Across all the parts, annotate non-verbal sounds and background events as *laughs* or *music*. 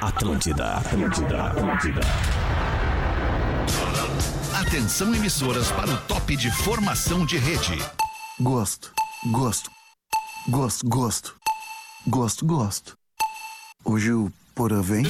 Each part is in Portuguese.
Atlântida, Atlântida, Atlântida. Atenção emissoras para o top de formação de rede. Gosto, gosto, gosto, gosto, gosto, gosto. Hoje o Porã vem.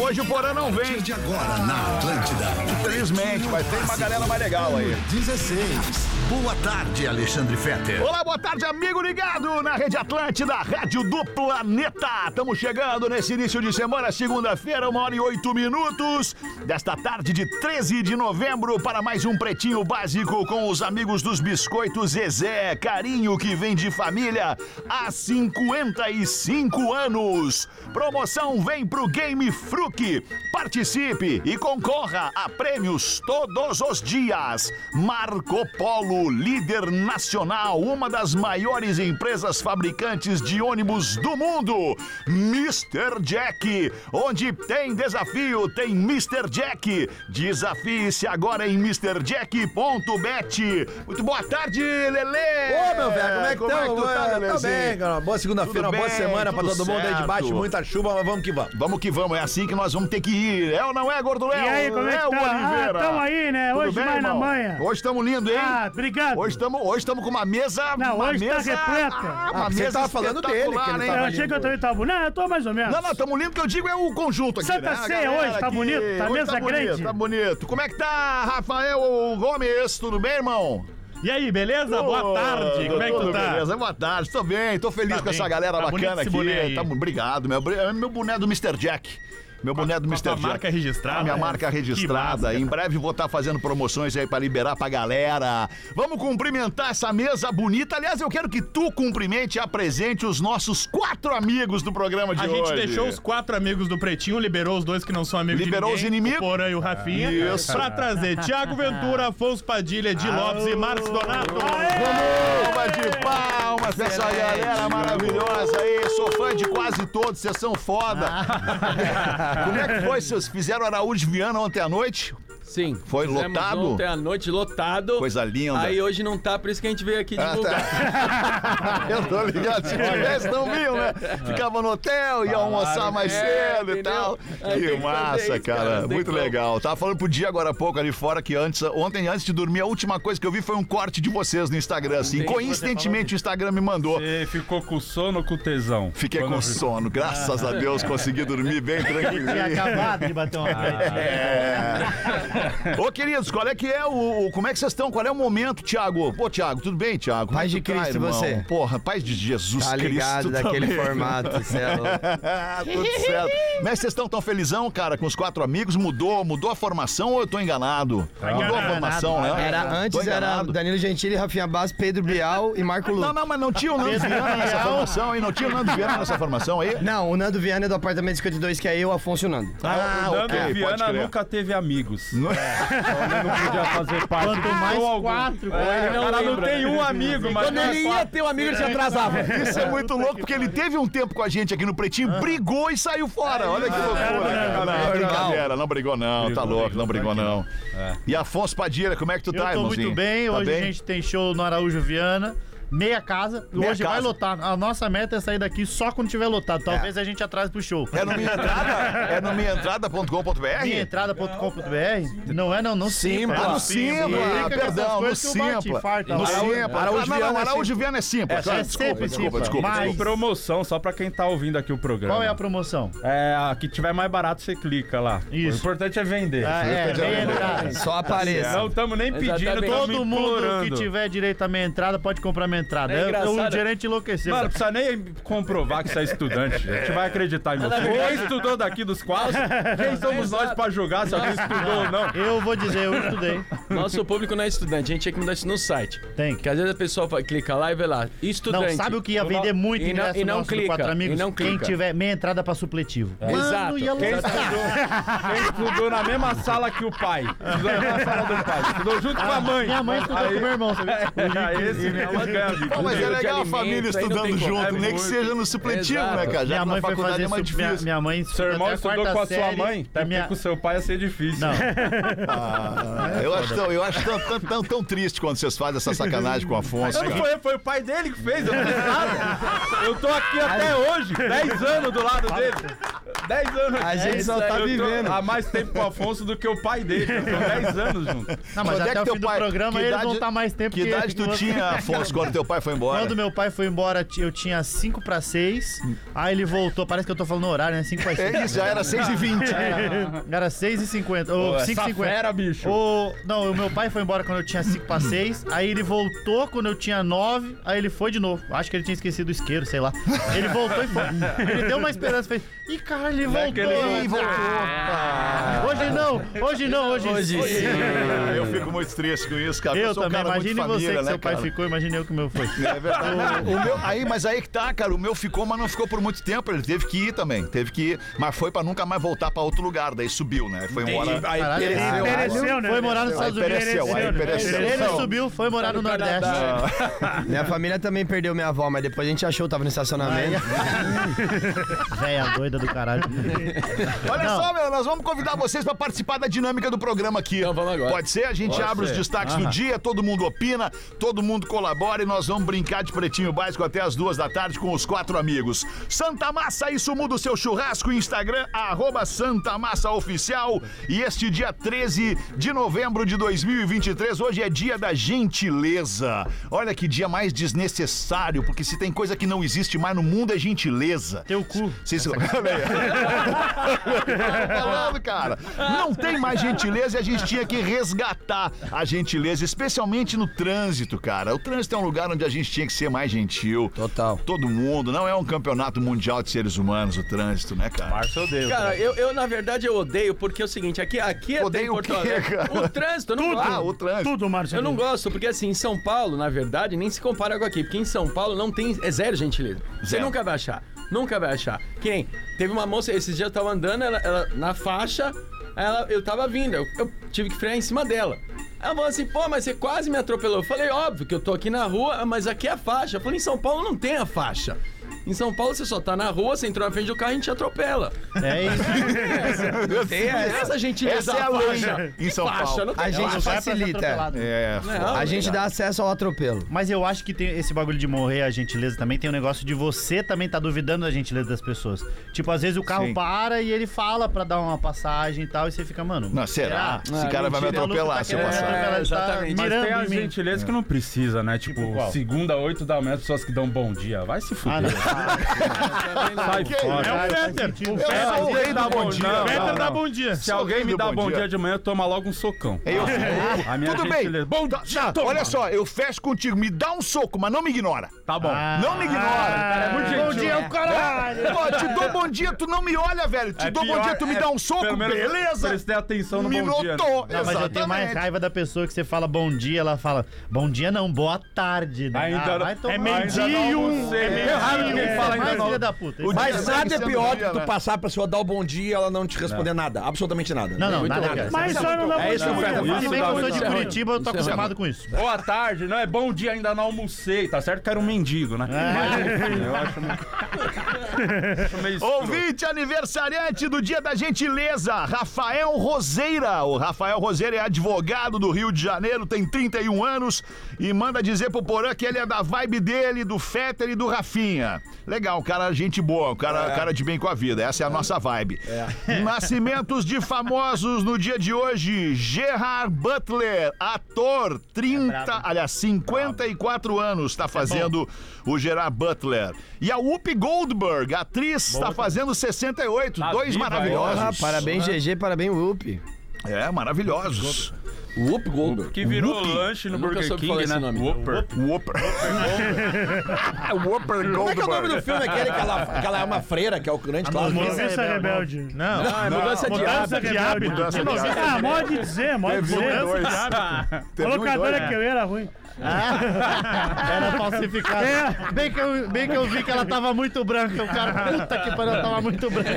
Hoje o Porã não vem. De agora na Atlântida. Infelizmente, mas tem uma galera mais legal aí. 16. Boa tarde, Alexandre Fetter. Olá, boa tarde, amigo ligado na Rede Atlântida, Rádio do Planeta. Estamos chegando nesse início de semana, segunda-feira, uma hora e oito minutos, desta tarde de 13 de novembro, para mais um Pretinho Básico com os amigos dos Biscoitos Zezé. Carinho que vem de família há 55 anos. Promoção vem pro Game Fruc. Participe e concorra a prêmios todos os dias. Marco Polo, líder nacional, uma das maiores empresas fabricantes de ônibus do mundo. Mr. Jack, onde tem desafio, tem Mr. Jack. Desafie-se agora em MrJack.bet. Muito boa tarde, Lele. Ô, meu velho, como é que Como é que tu tá, Tá Lelezinho? bem, cara. Boa segunda-feira, uma boa semana pra todo mundo aí de baixo, certo. muita chuva, mas vamos que vamos. Vamos que vamos, é assim que nós vamos ter que ir. É ou não é, Gordo Léo? E aí, como é que o tá? Oliveira. Ah, tamo aí, né? Tudo Hoje bem, vai na irmão? manhã. Hoje estamos lindo, hein? Ah, obrigado. Hoje estamos hoje tamo com uma mesa. Não, uma hoje tá mesa, repleta. Ah, Ah, uma você mesa tava falando dele, que ele Eu achei que eu também tava bonito. Não, eu tô mais ou menos. Não, não, estamos lindo que eu digo é o conjunto aqui, Santa né? A Ceia hoje, tá aqui. bonito? Tá Hoje mesa tá bonito, grande? Tá bonito. Como é que tá, Rafael Gomes? Tudo bem, irmão? E aí, beleza? Boa tarde. Como é que tu tá? Beleza, boa tarde. Tô bem, tô feliz Tá com bem. essa galera Tá bonito bacana esse aqui. boné aí. Tá, obrigado, meu. É meu boné do Mr. Jack. Meu boné do com a Mr. Jack. marca registrada? A minha É. marca registrada. massa, em breve vou estar fazendo promoções aí pra liberar pra galera. Vamos cumprimentar essa mesa bonita. Aliás, eu quero que tu cumprimente e apresente os nossos quatro amigos do programa de A hoje. gente deixou os quatro amigos do Pretinho, liberou os dois que não são amigos Liberou de os ninguém, inimigos? o Porã e o Rafinha, Isso. pra trazer Thiago Ventura, Afonso Padilha, Di Lopes e Marcos Donato. Palmas de palmas pra essa galera maravilhosa aí. Sou fã de quase todos, vocês são foda. *laughs* Como é que foi? Vocês fizeram Araújo Viana ontem à noite? Sim. Foi Fizemos lotado? Ontem à noite, lotado. Coisa linda. Aí hoje não tá, por isso que a gente veio aqui Ah, divulgar. tá. *laughs* Eu tô ligado. Se tivesse, não viu, né? Ficava no hotel, ia almoçar mais É, cedo e entendeu? tal. Aí Que tem que massa, isso, cara. cara, Muito legal. Tava falando pro dia agora há pouco ali fora que antes, ontem, antes de dormir, a última coisa que eu vi foi um corte de vocês no Instagram, assim. tem- Coincidentemente, o Instagram me mandou. Você ficou com sono ou com tesão? Fiquei Quando com sono, graças a Deus consegui dormir bem *laughs* tranquilo. Tinha acabado de bater uma. *laughs* É. *laughs* Ô, queridos, qual é que é o, o- Como é que vocês estão? Qual é o momento, Thiago? Pô, Thiago, tudo bem, Thiago? Como Paz é de tá, Cristo, irmão? você? Porra, paz de Jesus Tá ligado Cristo. daquele também. formato, é louco. *laughs* tudo certo. Mas vocês estão tão felizão, cara, com os quatro amigos? Mudou, mudou a formação ou eu tô enganado? mudou a enganado. formação, né? Era, antes era. Danilo Gentili, Rafinha Bass, Pedro Bial e Marco Não, Luque. não, mas não tinha o Nando Viana nessa formação aí? Não tinha o Nando Viana nessa formação aí? Não, o Nando Viana é do apartamento 52, que é eu, Afonso e o Nando. Ah, o Nando ok, pode Viana nunca teve amigos. Não- Então ele não podia fazer parte Quanto de mais algum. quatro, É, o cara não tem um amigo, mas Quando ele ia ter um amigo, ele se atrasava. Isso é muito louco, porque ele teve um tempo com a gente aqui no Pretinho, brigou e saiu fora. Olha que loucura. cara. Não, brincadeira, não brigou não, tá louco, não brigou não. E Afonso Padilha, como é que tu Eu tá, tô irmãozinho? muito bem. Tá Hoje a gente tem show no Araújo Viana. Meia casa. Meia Hoje vai casa. lotar. A nossa meta é sair daqui só quando tiver lotado. Talvez a gente atrase pro show. É no minha entrada? É no minhaentrada.com.br? Minhaentrada.com.br? Não é, não, não Simpla. Ah, no Simpla. Essas perdão, no Simpla. infarta. No Simpla. Araújo Ah, Viana não, é Araújo Viana é Simpla. É, claro, é desculpa, sempre desculpa, desculpa. Mas- Tem promoção só pra quem tá ouvindo aqui o programa. Qual é a promoção? É, a que tiver mais barato, você clica lá. Isso. O importante é vender. Ah, é, entrada. Só apareça. Não estamos nem pedindo, Todo mundo que tiver direito à meia entrada pode comprar meia entrada. É Eu- o gerente enlouqueceu. Mano, não precisa nem comprovar que você é estudante. A gente vai acreditar em você. Quem estudou daqui dos quadros? Quem somos nós pra julgar se alguém estudou ou não? Eu vou dizer, eu estudei. Nosso público não é estudante, a gente tinha que mudar isso no site. Tem que. Porque às vezes a pessoa clica lá e vê lá, estudante. Não, sabe o que ia vender muito E não- ingresso e não clica, Quatro Amigos? e não Quem clica. tiver meia entrada pra supletivo. Mano, Exato. ia Quem estudou, quem estudou na mesma sala que o pai. Estudou na mesma sala do pai. Estudou junto com a mãe. Minha mãe estudou Aí- com meu irmão, sabe? É, esse mesmo amigo. Pô, mas é legal a família estudando junto, É nem que seja no supletivo, né, cara? Já Minha que na mãe foi faculdade fazer é mais. Minha, difícil. minha mãe Seu irmão estudou com a sua mãe? Até minha... com o seu pai ia ser difícil. Não, Ah, eu acho, tão, eu acho tão, tão, tão, tão triste quando vocês fazem essa sacanagem com o Afonso. Não cara. foi, foi o pai dele que fez, eu não fiz nada. Eu tô aqui até hoje, 10 anos do lado dele. 10 anos. A gente só tá vivendo. Há mais tempo com o Afonso do que o pai dele. Tô 10 anos junto. não mas é até que o fim do programa que eles vão estar mais tempo Que idade tu tinha, Afonso, quando teu pai foi embora? Quando meu pai foi embora, eu tinha 5 pra 6. Aí ele voltou, parece que eu tô falando no horário, né? 5 pra 6. É isso, já era 6 e 20 *laughs* Era 6 e 50 ou Pô, 5 essa e 50 fera, bicho. O, não, o meu pai foi embora quando eu tinha 5 pra 6. Aí ele voltou quando eu tinha 9. Aí ele foi de novo. Acho que ele tinha esquecido o isqueiro, sei lá. Ele voltou e foi. Ele deu uma esperança. Fez. Ih, cara, ele voltou. Ih, voltou. Ah, Hoje não, hoje não, hoje, Hoje sim. Eu fico muito triste com isso, cara. Eu sou um também, muito imagine família, você que né, seu pai cara? ficou, imagine eu que o meu foi. É verdade. *laughs* o meu, aí, mas aí que tá, cara. O meu ficou, mas não ficou por muito tempo. Ele teve que ir também. Teve que ir, mas foi pra nunca mais voltar pra outro lugar. Daí subiu, né? Foi embora. Aí Caralho, ele pereceu. pereceu, né? Foi morar nos Aí Estados Unidos. pereceu, aí pereceu. Ele subiu, foi morar no no Nordeste. *laughs* Minha família também perdeu minha avó, mas depois a gente achou, tava no estacionamento. *laughs* Véia doida do caralho. Olha Não. só, meu, nós vamos convidar vocês pra participar da dinâmica do programa aqui. Então vamos agora. Pode ser? A gente Pode abre os ser. destaques do dia, todo mundo opina, todo mundo colabora e nós vamos brincar de pretinho básico até as duas da tarde com os quatro amigos. Santa Massa, isso muda o seu churrasco. Instagram, arroba Santa Massa Oficial. E este dia 13 de novembro de 2023, hoje é dia da gentileza. Olha que dia mais desnecessário, porque se tem coisa que não existe mais no mundo é gentileza. Teu cu. Vocês... Aí. Tô falando, cara. Não tem mais gentileza e a gente tinha que resgatar a gentileza, especialmente no trânsito, cara. O trânsito é um lugar onde a gente tinha que ser mais gentil. Total. Todo mundo. Não é um campeonato mundial de seres humanos, o trânsito, né, cara? Márcio odeio. Cara, eu, eu, na verdade eu odeio, porque é o seguinte, aqui, aqui até Odeio o quê, cara? O trânsito, eu não Ah, gosto. o trânsito. Tudo, Márcio. Eu não gosto, porque assim, em São Paulo, na verdade, nem se compara com aqui. Porque em São Paulo não tem. É zero gentileza. Você Zero. nunca vai achar. Nunca vai achar. Que nem, teve uma moça, esses dias eu tava andando, ela, ela- na faixa, ela, eu tava vindo, eu, eu tive que frear em cima dela. Ela falou assim, pô, mas você quase me atropelou. Eu falei, óbvio que eu tô aqui na rua, mas aqui é a faixa. Eu falei, em São Paulo não tem a faixa. Em São Paulo você só tá na rua, você entrou na frente do carro e a gente te atropela. É isso. *laughs* Tem essa gentileza Essa é a faixa. em São Faixa, Paulo. não tem A gente facilita. É, Não, A gente dá acesso ao atropelo. Mas eu acho que tem esse bagulho de morrer a gentileza também tem um negócio de você também tá duvidando da gentileza das pessoas. Tipo, às vezes o carro Sim. para e ele fala pra dar uma passagem e tal, e você fica, mano. Não, será? Esse Ah, cara vai me mentira. atropelar maluco se eu tá passar. tá exatamente. Mas tem mim. gentilezas que não precisa, né? Tipo, qual? segunda, oito da manhã, pessoas que dão bom dia. Vai se Ah, fuder. não. Sai fora. É o Peter. O Peter. sou o rei do bom dia. Não, Peter não, dá bom dia. Se alguém me dá bom dia de manhã, toma logo um socão. Eu A minha Tudo bem. Bom dia, tá, olha só, eu fecho contigo. Me dá um soco, mas não me ignora. Tá bom. Não me ignora. Ah, muito bom dia, o caralho. Pô, te dou bom dia, tu não me olha, velho. Te É dou bom dia, tu me é- dá um soco, beleza? Prestei atenção no Me bom dia. né? notou. Mas eu tenho mais raiva da pessoa que você fala bom dia, ela fala bom dia não, boa tarde. Né? Ainda ah, não- vai tomar é meio-dia e um. É É fala ainda mais não. filha da puta. O Mas nada é sendo pior dia, que tu passar pra pessoa dar o bom dia e ela não te responder nada. Absolutamente nada. Não, não, Muito nada. Mas só não dá É isso que Fred Se bem que eu sou de é ruim. Curitiba, eu tô é acostumado com isso. Boa tarde, não é bom dia, ainda não almocei, tá certo que era um mendigo, né? Mas enfim, eu acho. *laughs* Ouvinte aniversariante do Dia da Gentileza, Rafael Roseira. O Rafael Roseira é advogado do Rio de Janeiro, tem 31 anos e manda dizer pro Porã que ele é da vibe dele, do Fetter e do Rafinha. Legal, cara gente boa, cara, cara de bem com a vida. Essa é a nossa vibe. *laughs* Nascimentos de famosos no dia de hoje. Gerard Butler, ator, 30, aliás, 54 anos, está fazendo o Gerard Butler. E a Whoopi Goldberg, atriz, está fazendo 68. Tá dois viva, maravilhosos. Ah, parabéns, GG, parabéns, Whoop. É, maravilhosos. Whoop Goldberg. Que virou Whoopi. lanche no Eu nunca Burger soube King, falar né? esse nome. Whopper. Whooper. Whooper Goldberg. *laughs* Como é que é o nome do filme aquele que ela, que ela é uma freira, que é o grande clássico? Noviça rebelde. Não, Ah, é mudança de mudança hábito. de hábito. Mudança de hábito. Ah, pode dizer, pode Teve um e dizer. dois. Teve um e dois. era ruim. Era falsificado. Bem, que eu, bem que eu vi que ela tava muito branca. O cara, puta que pariu, ela tava muito branca.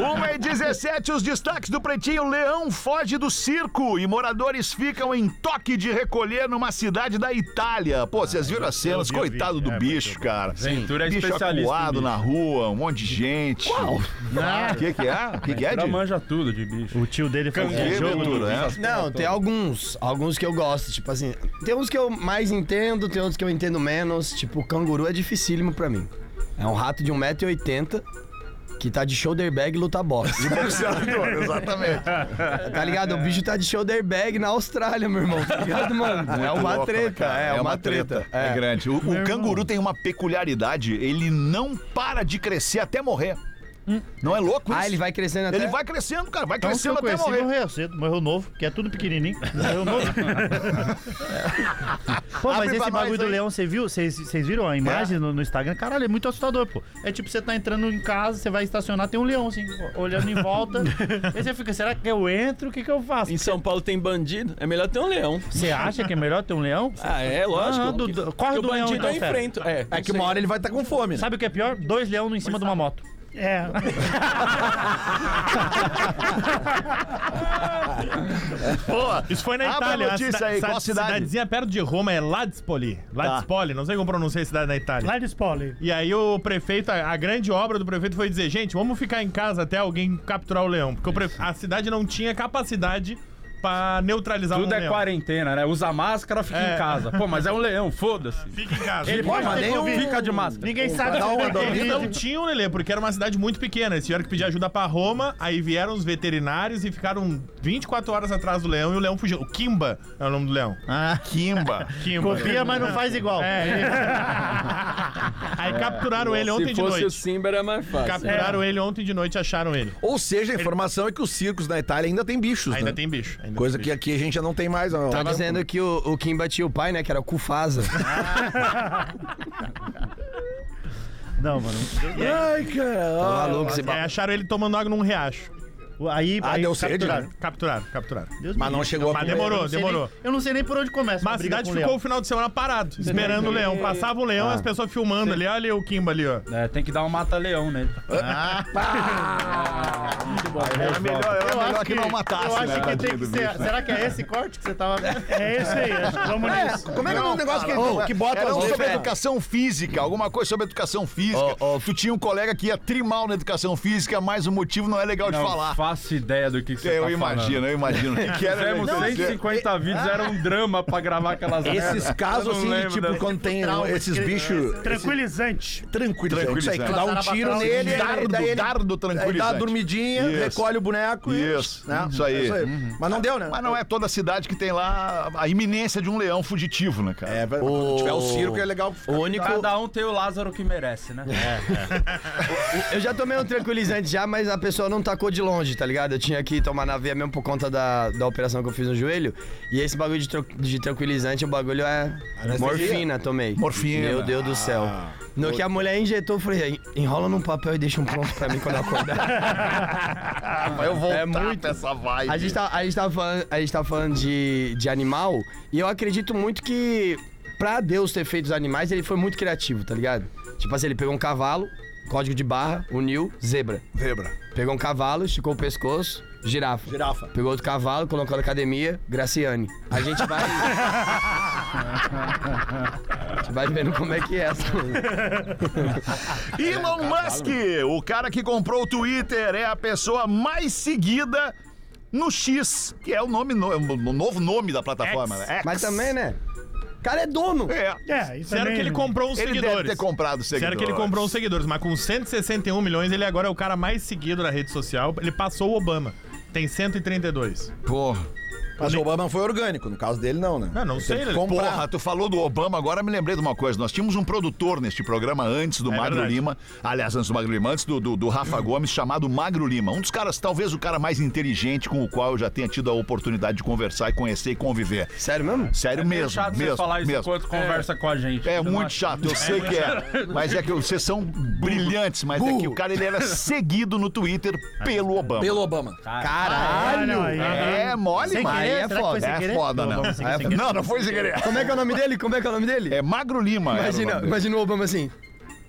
Uma e 17, os destaques do Pretinho. Leão foge do circo e moradores ficam em toque de recolher numa cidade da Itália. Pô, vocês viram as cenas? vi, eu vi. Coitado do É, bicho, cara. Ventura é bicho especialista acuado na rua, um monte de gente. Qual? O que que é? O que que é, Di? manja tudo de bicho. O tio dele Que, um jogo. Ventura, é? Não, tem alguns. Alguns que eu gosto. Tipo assim, tem uns que eu mais entendo, tem outros que eu entendo menos. Tipo, o canguru é dificílimo pra mim. É um rato de 1,80m que tá de shoulder bag e luta boxe. *laughs* Boxeador, exatamente. Tá ligado? O bicho tá de shoulder bag na Austrália, meu irmão. Tá ligado, mano? é uma louco, treta. cara? é, uma treta. É, grande. O, o canguru tem uma peculiaridade, ele não para de crescer até morrer. Não é louco isso? Ah, ele vai crescendo até. Ele vai crescendo, cara, vai Então, que crescendo eu até conheci, morrer. morreu cedo. Morreu novo, que é tudo pequenininho. *laughs* Morreu novo. pô, mas pra esse bagulho do aí. leão, você viu? Vocês vocês viram a imagem no, no Instagram? Caralho, é muito assustador, pô. É tipo, você tá entrando em casa, você vai estacionar, tem um leão, assim, olhando em volta. *laughs* aí você fica, será que eu entro? O que que eu faço? Em São Paulo tem bandido, é melhor ter um leão. Você acha que é melhor ter um leão? Ah, é, lógico. Ah, do- do- corre do o leão, bandido então, eu fera. enfrento. É, É que uma hora ele vai estar com fome, né? Sabe o que é pior? Dois leões em cima de uma moto. É. Isso foi na Abre a Itália. notícia aí, qual cidade? Cidadezinha perto de Roma, é Ladispoli. Ladispoli, não sei como pronunciar a cidade na Itália. Lá de spoiler. E aí o prefeito, a, a grande obra do prefeito foi dizer, gente, vamos ficar em casa até alguém capturar o leão. Porque o pre- a cidade não tinha capacidade pra neutralizar Tudo um é leão. quarentena, né? Usa máscara, fica É. em casa. Pô, mas é um leão, foda-se. Fica em casa. Ele pode mas ter nem Covid. Fica de máscara. Ninguém sabe Dá se uma tem dor. Eles Covid. não tinham, Lelê, porque era uma cidade muito pequena. Eles tiveram que pedir ajuda pra Roma, aí vieram os veterinários e ficaram 24 horas atrás do leão e o leão fugiu. O Kimba é o nome do leão. Ah, Kimba. *laughs* Kimba. copia, mas não faz igual. É, ele- *laughs* Aí capturaram ele ontem Se de fosse o noite. Simba era mais fácil. Capturaram ele ontem de noite e acharam ele. Ou seja, a informação é que os circos na Itália ainda tem bichos, Ainda né? tem bicho. ainda Coisa tem que aqui a gente já não tem mais. Tá dizendo que o, o Kim batia o pai, né? Que era o Kufasa. *laughs* Não, mano. Ai, cara. Tá maluco esse É, acharam ele tomando água num riacho. Aí, Ah, aí deu sede, capturaram. né? Capturaram, capturaram. Deus Mas me não livre. chegou a Mas demorou, Eu não sei demorou. nem- eu não sei nem por onde começa. Mas a cidade com ficou o final de semana parado, esperando o leão. Passava o leão e as pessoas filmando ali. Olha o Kimba ali, ó. É, tem que dar um mata-leão nele. Era melhor, era Eu melhor acho que, não matasse, Eu acho né, que tem tadinho que do ser. bicho. Será que é esse corte que você tava vendo? É esse aí, acho que vamos nisso. Como é que é um negócio que, que bota Era as um sobre letras? educação física, alguma coisa sobre educação física. Tu tinha um colega que ia trimal na educação física, mas o motivo não é legal de Não falar. Faço ideia do que, que você Eu tá imagino, falando. eu imagino. O *laughs* que, que era? Fizemos Não, 150 vídeos, era um drama pra gravar aquelas Esses casos, Eu assim, de, tipo, quando tem esses bichos... Tranquilizante. Tranquilizante. Isso aí, tu dá um tiro nele, dardo, daí ele, dardo Aí dá tranquilizante. uma dormidinha, Isso. recolhe o boneco e... Isso, né? isso aí. Mas não deu, né? Mas não é toda cidade que tem lá a iminência de um leão fugitivo, né, cara? É, vai- quando tiver o circo é legal. O único. Cada um tem o Lázaro que merece, né? *laughs* Eu já tomei um tranquilizante já, mas a pessoa não tacou de longe, tá ligado? Eu tinha que tomar na veia mesmo por conta da, da operação que eu fiz no joelho. E esse bagulho de, de tranquilizante, o bagulho é morfina, tomei. Morfina. Meu Deus do céu. No que a mulher injetou, eu falei, enrola num papel e deixa um pronto pra mim quando eu acordar. *laughs* Eu voltar É muito. essa vibe. A gente, tá, a gente tava falando, a gente tava falando de, de animal, e eu acredito muito que pra Deus ter feito os animais, ele foi muito criativo, tá ligado? Tipo assim, ele pegou um cavalo, código de barra, uniu, zebra. Zebra. Pegou um cavalo, esticou o pescoço, girafa. Girafa. Pegou outro cavalo, colocou na academia, Graciane. A gente vai. *laughs* a gente vai vendo como é que é essa coisa. *laughs* Elon Musk, o cara que comprou o Twitter, é a pessoa mais seguida no X, que é o nome no- o novo nome da plataforma. né? X. Mas também, né? O cara é dono. É. É, isso Disseram também- que ele comprou uns Ele seguidores. deve ter comprado seguidores. Disseram que ele comprou uns seguidores, mas com 161 milhões, ele agora é o cara mais seguido na rede social. Ele passou o Obama. Tem 132. Porra. Mas o Obama foi orgânico, no caso dele não, né? Não Ele sei, ele-. Porra, tu falou do Obama, agora me lembrei de uma coisa. Nós tínhamos um produtor neste programa antes do É Magro verdade. Lima. Aliás, antes do Magro Lima, antes do, do, do Rafa Gomes, chamado Magro Lima. Um dos caras, talvez o cara mais inteligente com o qual eu já tenha tido a oportunidade de conversar e conhecer e conviver. Sério mesmo? Sério mesmo, chato mesmo, você falar isso mesmo. enquanto conversa com a gente. É não muito acha? chato, eu sei que é. Mas é que vocês são brilhantes, mas é que o cara ele era seguido no Twitter *laughs* pelo Obama. Pelo Obama. Caralho! não, aí- É mole, aí é Será que foi foda. sem É querer? foda, né? É. Não, não foi sem querer. Como é que é o nome dele? Como é que é o nome dele? É Magro Lima. era o Imagina, nome dele. imagina o Obama assim.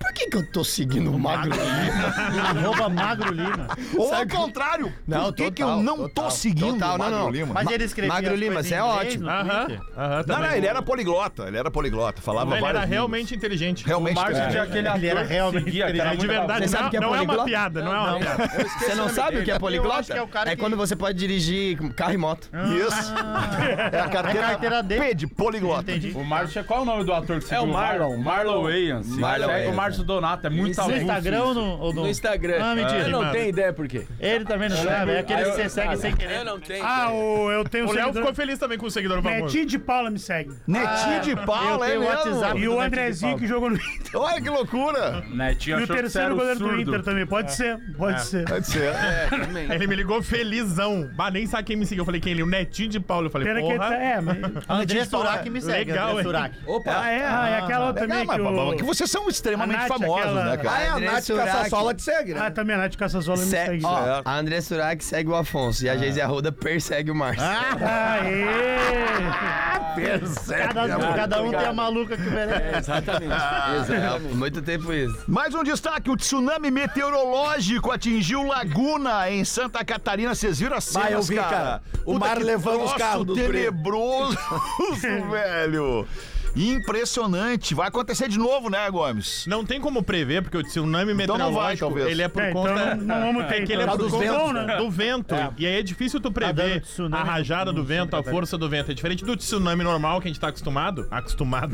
Por que, que eu tô seguindo o Magro Lima? Arroba Magro Lima. Ou ao Sabe- contrário. Não, por que, que eu total, não tô total, seguindo total, o não, Magro não. Lima? Mas ele escrevia Magro Lima, você é ótimo. Aham, aham, Não, também. não, ele era poliglota. Ele era poliglota. Falava Ele várias era línguas. realmente inteligente. Realmente Márcio é. tinha aquele Ele era realmente É muito de verdade, Você não, é não é uma piada, não é uma piada. Você não sabe o que é Eu poliglota? é É quando você pode dirigir carro e moto. Isso. É a carteira, É a carteira dele. P de poliglota. Entendi. O Márcio, qual é o nome do ator que É o Marlon. Marlon Wayans. Marlon Wayans. O Márcio Donato, é muito No Instagram ou isso. no, ou no... No Instagram. Ah, mentira. Eu não tenho ideia por quê. Ele também não sabe. É aquele que você segue sem querer. Eu não tenho. Ah, o, eu tenho O Léo ficou feliz também com o seguidor famoso. Netinho de Paula me segue. Netinho de eu Paula, é tenho o mesmo? WhatsApp. E do o Netinho de Andrezinho Paula. que jogou no Inter. Olha que loucura. Netinho E o achou que você terceiro o goleiro do surdo. Inter também. Pode ser, pode ser. Pode *laughs* ser. É, também. Ele me ligou felizão. Bah, nem sabe quem me seguiu. Eu falei, quem ele? O Netinho de Paulo. Eu falei, Pena que ele porra. tá. É, mas. *laughs* André Surak me segue. Legal, André hein? Surak. Opa. Ah, é, ah, é aquela outra também mas, que mas- que vocês são extremamente Nath, famosos, aquela- né, cara? Ah, é, a André Nath Surak. Casassola te segue, né? Ah, também a Nath Cassasola me Se- segue. ó, Certo. a André Surak segue o Afonso e a Geise Arruda persegue o Márcio. Aê! *laughs* Cada, cada um tem a maluca que merece. Exatamente. *laughs* Exatamente. Muito tempo isso. Mais um destaque: o tsunami meteorológico atingiu Laguna, em Santa Catarina. Vocês viram as cenas, eu vi, cara. O Puta mar que levando os troço carros dos tenebroso, *laughs* velho. Impressionante. Vai acontecer de novo, né, Gomes? Não tem como prever, porque o tsunami Então não vai, meteorológico, talvez. ele é por É, então conta... não- não vamos ter, é que então. ele é Por conta ventos, né? do vento. E aí é difícil tu dando prever tsunami a rajada do vento, a Santa força do vento. É diferente do tsunami normal que a gente tá acostumado. Acostumado.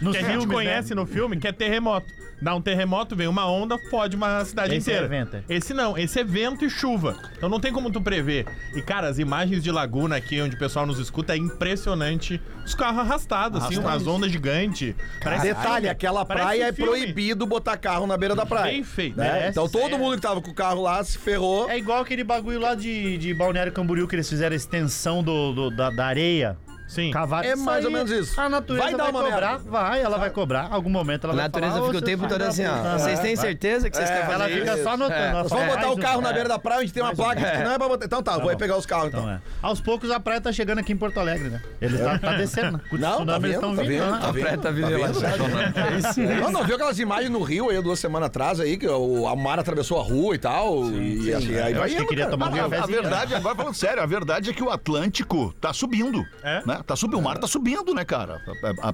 Não, *laughs* que a gente filmes, conhece né? no filme, que é terremoto. Dá um terremoto, vem uma onda, fode uma cidade Esse inteira. é vento, é. Esse não, esse é vento e chuva. Então não tem como tu prever. E, cara, as imagens de Laguna aqui, onde o pessoal nos escuta, é impressionante. Os carros arrastados, assim, umas ondas gigantes. Parece Detalhe, filme. aquela Parece praia é filme. proibido botar carro na beira da praia. Bem feito. né? É, Então todo sério. mundo que tava com o carro lá se ferrou. É igual aquele bagulho lá de, de Balneário Camboriú que eles fizeram a extensão do, do- da, da areia. Sim. Cavaram. É mais ou menos isso. A natureza Vai vai, dar uma cobrar. merda. Vai, ela vai cobrar. Algum momento ela A vai natureza falar, fica "Ô, o tempo todo filhos assim, ó. puta." Vocês têm Vai. certeza que vocês É, querem ela fazer fica isso? só anotando. É. ela vamos botar "Mais o carro um." na É. beira da praia, a gente tem uma placa que não é pra botar. Então tá, vou aí pegar os carros então. Então. Aos poucos a praia tá chegando aqui em Porto Alegre, né? Ele tá, tá descendo. né? Não, tá eles vendo, tá vindo, vendo, né? tá vendo. Preta vida relaxada. Não, não viu aquelas imagens no Rio aí duas semanas atrás aí, que o, a mar atravessou a rua e tal. e assim, aí vai indo, queria tomar um A, a verdade, agora falando sério, a verdade é que o Atlântico tá subindo. É? Tá subindo, o mar tá subindo, né, cara?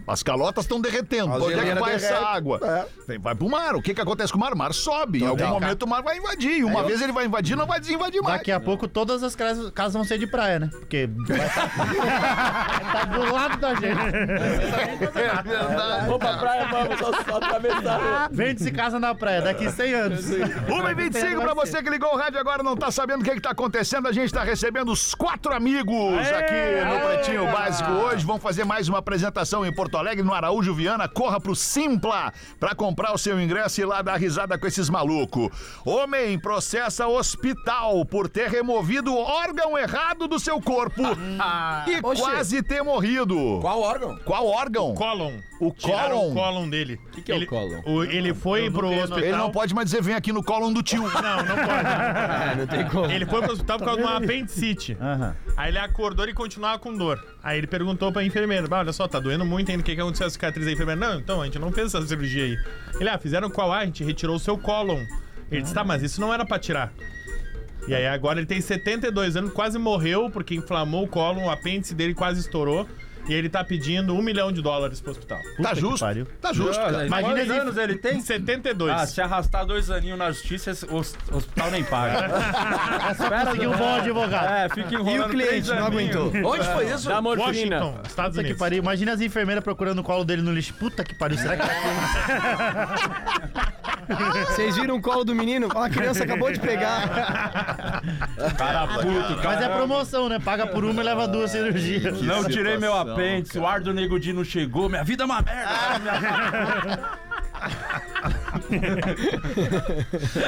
As calotas estão derretendo. Onde é que vai essa água? É. Vai pro mar. O que que acontece com o mar? O mar sobe. Em algum momento o mar vai invadir. E uma vez ele vai invadir, não vai desinvadir mais. Daqui a pouco todas as casas, casas vão ser de praia, né? Porque vai tá, *laughs* tá do lado da gente. É verdade. Vou pra praia, vamos só, só atravessar. Vende-se casa na praia daqui 100 anos. 1h25 pra você que ligou o rádio agora não tá sabendo o que, que tá acontecendo. A gente tá recebendo os quatro amigos aqui no Pretinho Básico hoje. Vão fazer mais uma apresentação em Porto Alegre, no Araújo Viana. Corra pro Simpla pra comprar o seu ingresso e ir lá dar risada com esses malucos. Homem processa hospital por ter removido o órgão errado do seu corpo e Oxê. quase ter morrido. Qual órgão? Qual órgão? Colon. O Tiraram cólon. o cólon dele. O que é o cólon? ele foi pro hospital. Ele não pode mais dizer vem aqui no cólon do tio. Não, não pode. É, *laughs* não tem como. Ele foi pro hospital por causa de uma apendicite. Aham. Aí ele acordou e continuava com dor. Aí ele perguntou pra enfermeira: "Bah, olha só, tá doendo muito ainda. O que, que aconteceu com a cicatriz? A enfermeira: Não, então, a gente não fez essa cirurgia aí. Ele: Ah, fizeram qual? Ah, a gente retirou o seu cólon. Ele disse: Tá, mas isso não era pra tirar. E aí agora ele tem 72 anos, quase morreu porque inflamou o cólon, o apêndice dele quase estourou. E ele tá pedindo um milhão de dólares pro hospital. Tá que justo. pariu. Tá justo. cara. Imagina Quantos ele- anos ele tem? 72. Ah, se arrastar dois aninhos na justiça, esse- o hos- hospital nem paga. *laughs* Espera Conseguiu um bom advogado. É, fica enrolando E o cliente três não aninhos. aguentou. Onde foi isso? Da morfina. Washington, Estados Puta que Unidos. pariu. Imagina as enfermeiras procurando o colo dele no lixo. Puta que pariu. Será que *laughs* Vocês viram o colo do menino? Ó, A criança acabou de pegar. Cara puto, cara. Mas é promoção, né? Paga por uma e leva duas cirurgias. Não tirei meu apêndice, o ar do Nego Di não chegou, minha vida é uma merda. *laughs*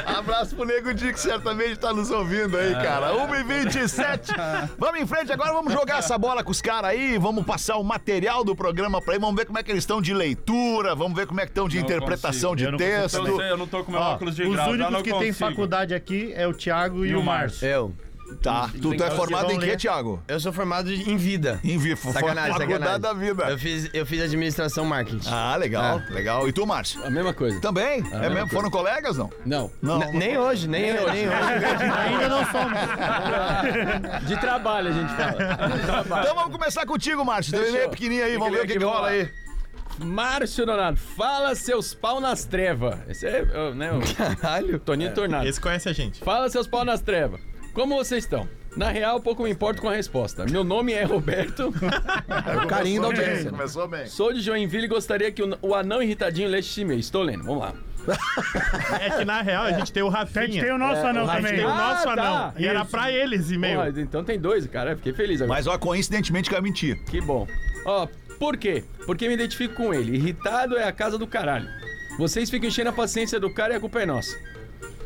Abraço pro Nego Di, que certamente tá nos ouvindo aí, cara. 1h27. Vamos em frente agora, vamos jogar essa bola com os caras aí, vamos passar o material do programa pra aí, vamos ver como é que eles estão de leitura, vamos ver como é que estão de Não interpretação consigo. de Eu não texto. Eu não sei, eu não tô com meu Ó, óculos de os grau, já únicos não que tem consigo. faculdade aqui é o Thiago e, E o o Márcio. Eu. Tá. Tu, tu é formado em quê. Thiago? Eu sou formado em vida. Em vivo. Sacanagem, sacanagem. da vida. Eu fiz, eu fiz administração marketing. Ah, legal, legal. E tu, Márcio? A mesma coisa. Também? é mesma mesmo? Foram colegas, não? Não. Não. Nem hoje, nem, nem hoje. *laughs* Ainda não somos. *laughs* De trabalho a gente fala. De trabalho. Então vamos começar contigo, Márcio. Teu e-mail pequenininho aí, Tem vamos ver o que, que rola aí. Márcio Donato, fala seus pau nas trevas. Esse é, né, o Caralho. Toninho Tornado. Esse conhece a gente. Fala seus pau nas trevas. Como vocês estão? Na real, pouco me importo com a resposta. Meu nome é Roberto, *laughs* É o carinho da audiência. Começou bem. sou de Joinville e gostaria que o, o anão irritadinho lesse esse e-mail. Estou lendo, vamos lá. *laughs* É que na real a gente tem o A gente tem Rafinha. o nosso anão A gente também. tem o nosso Ah, tá. anão. E era Isso. pra eles e-mail. Então tem dois, cara. Fiquei feliz agora. Mas, ó, coincidentemente que é mentira. Que bom. Ó, por quê? Porque me identifico com ele. Irritado é a casa do caralho. Vocês ficam enchendo a paciência do cara e a culpa é nossa.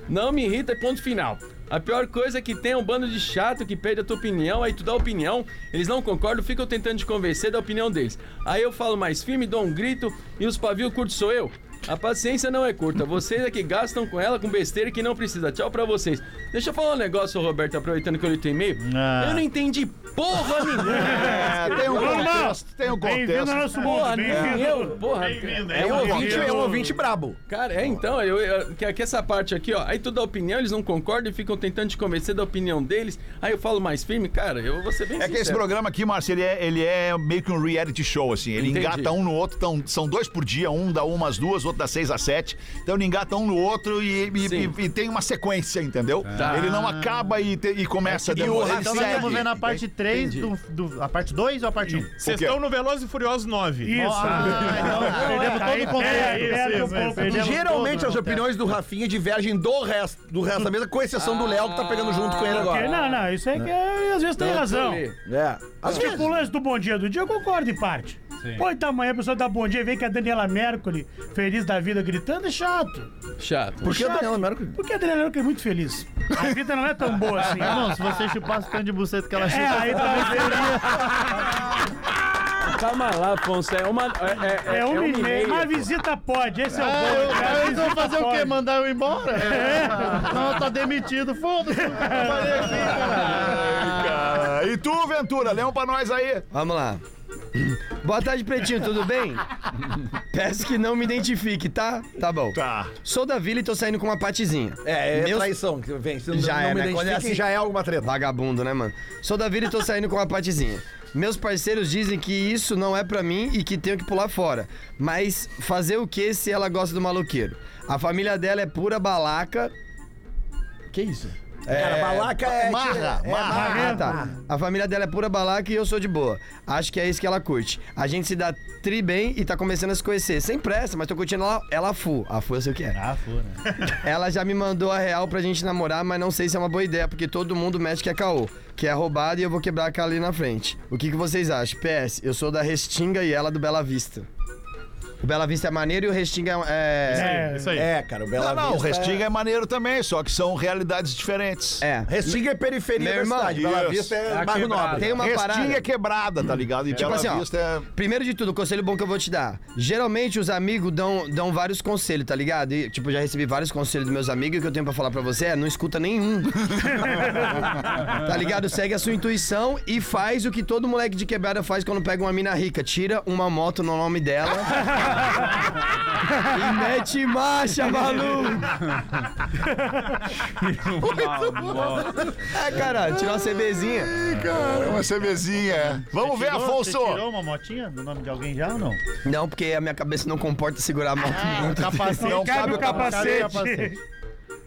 Não me irrita, ponto final. A pior coisa é que tem um bando de chato que pede a tua opinião, aí tu dá opinião, eles não concordam, ficam tentando te convencer da opinião deles. Aí eu falo mais firme, dou um grito e os pavios curtos sou eu. A paciência não é curta, vocês é que gastam com ela com besteira que não precisa. Tchau pra vocês. Deixa eu falar um negócio, Roberto, aproveitando que eu li teu e-mail. Ah. Eu não entendi porra nenhuma. *laughs* É, tem um contexto, tem um Bem-vindo ao contexto. nosso Porra, mundo. nem Bem-vindo. eu, porra. É um ouvinte, é um ouvinte brabo. Cara, é então, eu, eu- que, que essa parte aqui, ó. Aí tu dá opinião, eles não concordam e ficam tentando te convencer da opinião deles. Aí eu falo mais firme, cara, eu vou ser bem É que esse sincero. programa aqui, Márcio, ele é, ele é meio que um reality show, assim. Ele Entendi. engata um no outro, então, são dois por dia, um dá umas duas, outro dá seis a sete. Então ele engata um no outro e, e- e- e tem uma sequência, entendeu? Tá. Ele não acaba e, te- e começa a E o demorar. então Ele nós estamos vendo a parte 3 do, do- A parte 2 ou a parte 1? Vocês estão no Velozes e Furiosos 9. Isso. Ah, então *laughs* perdemos todo o contexto. Isso, isso, Geralmente as opiniões do Rafinha divergem do resto, do resto da mesa, com exceção do Léo que tá pegando junto com ele Porque- agora. Não, não, isso aí que é- às vezes tem Então, razão. É. Às Tipo, vezes. o lance do bom dia do dia, eu concordo em parte. Pô, então amanhã a pessoa dá bom dia e vê que a Daniela Mercury, feliz da vida, gritando, é chato. Chato. Por que a Daniela Mercury? Porque a Daniela Mercury é muito feliz. A vida não é tão boa assim. *laughs* Irmão, se você chupasse o tanto de buceta que ela É, chupa, aí talvez seria. Calma lá, Afonso. É uma. É, é, É um e-mail. e-mail, Uma visita pode, esse é o Ah, bom. eu, cara. eu vou fazer o quê? Pode. Mandar eu embora? Não, tá demitido. Foda-se. E tu, Ventura, lê um pra nós aí. Vamos lá. Boa tarde, Pretinho, tudo bem? *laughs* Peço que não me identifique, tá? Tá bom. Tá. Sou da vila e tô saindo com uma patizinha. É, é Meus- traição que vem. Se Já não é, me né? Quando é assim- já é alguma treta. Vagabundo, né, mano? Sou da vila e tô saindo com uma patizinha. Meus parceiros dizem que isso não é pra mim e que tenho que pular fora. Mas fazer o que se ela gosta do maloqueiro? A família dela é pura balaca. Que isso? Cara, balaca é. Marra, é, marra. Ah, tá. A família dela é pura balaca e eu sou de boa. Acho que é isso que ela curte. A gente se dá tri bem e tá começando a se conhecer. Sem pressa, mas tô curtindo ela, ela full. A full eu sei o que é. Ah, fura. *laughs* Ela já me mandou a real pra gente namorar, mas não sei se é uma boa ideia, porque todo mundo mexe que é caô. Que é roubado e eu vou quebrar a cara ali na frente. O que, que vocês acham? PS, eu sou da Restinga e ela do Bela Vista. O Bela Vista é maneiro e o Restinga é. É, Isso aí. É, cara, o Bela Não, não, o Vista Restinga é maneiro também, só que são realidades diferentes. É. É. Restinga é periferia Meu da irmão, cidade. Bela isso. Vista é É a bairro quebrada. nobre. Tem uma Restinga parada. é quebrada, tá ligado? E Tipo Bela assim, ó, Vista é... primeiro de tudo, o conselho bom que eu vou te dar. Geralmente os amigos dão, dão vários conselhos, tá ligado? E, tipo, já recebi vários conselhos dos meus amigos e o que eu tenho pra falar pra você é não escuta nenhum. *laughs* tá ligado? Segue a sua intuição e faz o que todo moleque de quebrada faz quando pega uma mina rica. Tira uma moto no nome dela. *laughs* e mete marcha, maluco! *laughs* É, cara, tira uma CBzinha. Cara, uma cervezinha. é. Vamos ver, Afonso. Você tirou uma motinha do nome de alguém já ou não? Não, porque a minha cabeça não comporta segurar a moto muito. Capacete. Não cabe o capacete. capacete.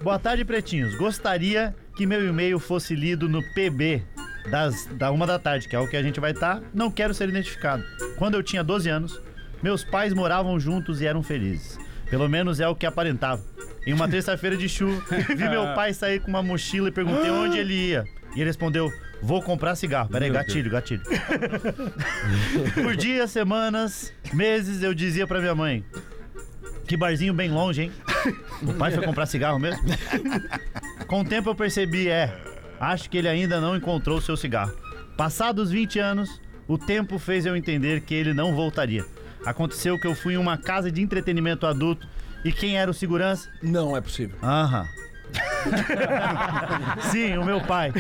Boa tarde, pretinhos. Gostaria que meu e-mail fosse lido no PB das, da uma da tarde, que é o que a gente vai estar. Não quero ser identificado. Quando eu tinha 12 anos, meus pais moravam juntos e eram felizes. Pelo menos é o que aparentava. Em uma terça-feira de chuva, *laughs* vi meu pai sair com uma mochila e perguntei onde ele ia. E ele respondeu: Vou comprar cigarro. Peraí, gatilho, gatilho. *laughs* Por dias, semanas, meses, eu dizia pra minha mãe: Que barzinho bem longe, hein? O pai foi comprar cigarro mesmo? Com o tempo eu percebi, é. Acho que ele ainda não encontrou o seu cigarro. Passados 20 anos, o tempo fez eu entender que ele não voltaria. Aconteceu que eu fui em uma casa de entretenimento adulto e quem era o segurança? Não é possível. Aham. *laughs* Sim, o meu pai.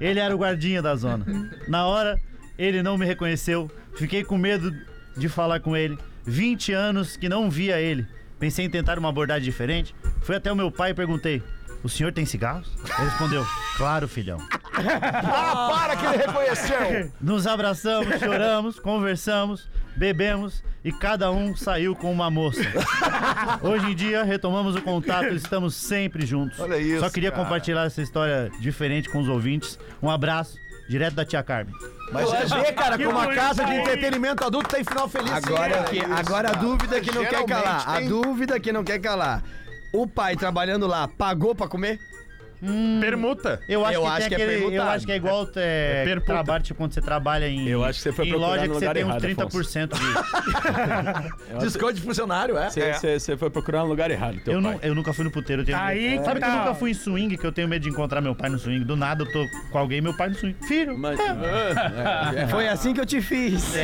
Ele era o guardinha da zona. Na hora, ele não me reconheceu. Fiquei com medo de falar com ele. 20 anos que não via ele. Pensei em tentar uma abordagem diferente. Fui até o meu pai e perguntei: O senhor tem cigarros? Ele respondeu: Claro, filhão. Ah, para que ele reconheceu! Nos abraçamos, choramos, conversamos, bebemos e cada um saiu com uma moça. Hoje em dia retomamos o contato e estamos sempre juntos. Olha isso, Só queria cara. compartilhar essa história diferente com os ouvintes. Um abraço, direto da tia Carmen. Mas é ver, cara, Que como a casa de entretenimento adulto tem final feliz. Agora, sim, que, é isso, agora a dúvida que não quer calar. A tem- dúvida que não quer calar. O pai trabalhando lá pagou pra comer? Permuta. Eu acho Eu que, acho tem que é aquele, eu permutado. acho que é igual é, perputa. trabalho, tipo, quando você trabalha em, Eu acho que você foi em procurar loja no que você lugar tem uns errado, 30% de... *laughs* Desconto de funcionário, é? Você, você- você foi procurar no lugar errado, teu Eu, pai. não, eu nunca fui no puteiro. Eu tenho Aí medo. que Sabe que eu tá. nunca fui em swing, que eu tenho medo de encontrar meu pai no swing. Do nada eu tô com alguém, meu pai no swing. Filho, Mas- É, é, Foi assim que eu te fiz. *laughs*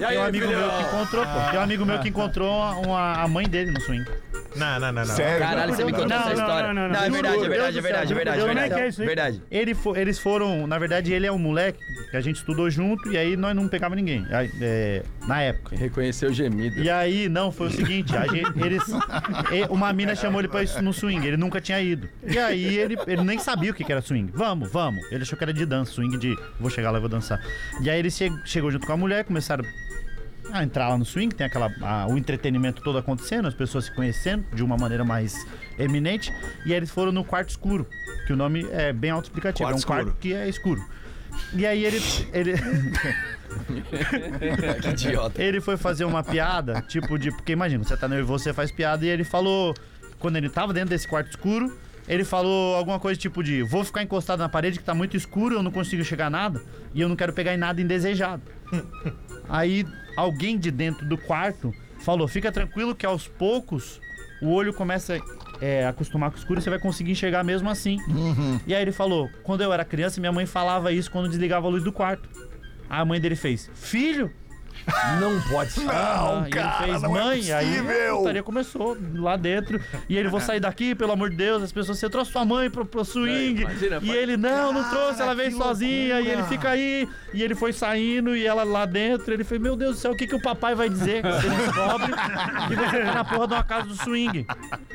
E aí, tem um amigo meu que encontrou, pô. Tem um amigo meu que encontrou uma, uma- a mãe dele no swing. Não, não, não, não. Sério? Caralho, você me contou Não, essa não, história. não, não, não. é verdade, é Juro, verdade, é Deus do verdade, é céu, verdade. Como é verdade. que é isso aí? Verdade. Ele fo- eles foram, na verdade, ele é um moleque que a gente estudou junto e aí nós não pegava ninguém. Aí, é, na época. Reconheceu o gemido. E aí, não, foi o seguinte, a gente- *laughs* eles, e- uma mina chamou ele pra ir no swing, ele nunca tinha ido. E aí ele, ele nem sabia o que que era swing. Vamos, vamos. Ele achou que era de dança, swing de vou chegar lá e vou dançar. E aí ele che- chegou junto com a mulher, começaram a entrar lá no swing, tem aquela, a- o entretenimento todo acontecendo, as pessoas se conhecendo de uma maneira mais eminente. E aí eles foram no quarto escuro, que o nome é bem autoexplicativo, Quarto é um quarto escuro. que é escuro. E aí ele, ele, *laughs* Que idiota. ele foi fazer uma piada, tipo de. Porque imagina, você tá nervoso, você faz piada, e ele falou. Quando ele tava dentro desse quarto escuro, ele falou alguma coisa tipo de: Vou ficar encostado na parede que tá muito escuro, eu não consigo chegar a nada, e eu não quero pegar em nada indesejado. *laughs* Aí alguém de dentro do quarto falou: Fica tranquilo que aos poucos o olho começa é, a acostumar com o escuro e você vai conseguir enxergar mesmo assim. E aí ele falou: Quando eu era criança, minha mãe falava isso quando desligava a luz do quarto. Aí a mãe dele fez: Filho, Não pode ser. ah, cara, e ele fez não é mãe, aí possível." a putaria começou lá dentro. E ele, vou sair daqui, pelo amor de Deus, as pessoas, você trouxe sua mãe pro, pro swing. imagina, e ele, não, não trouxe, ela veio sozinha. E loucura. ele fica aí. E ele foi saindo e ela lá dentro. Ele fez, meu Deus do céu, o que, que o papai vai dizer? Se ele descobre que você tá na porra de uma casa do swing.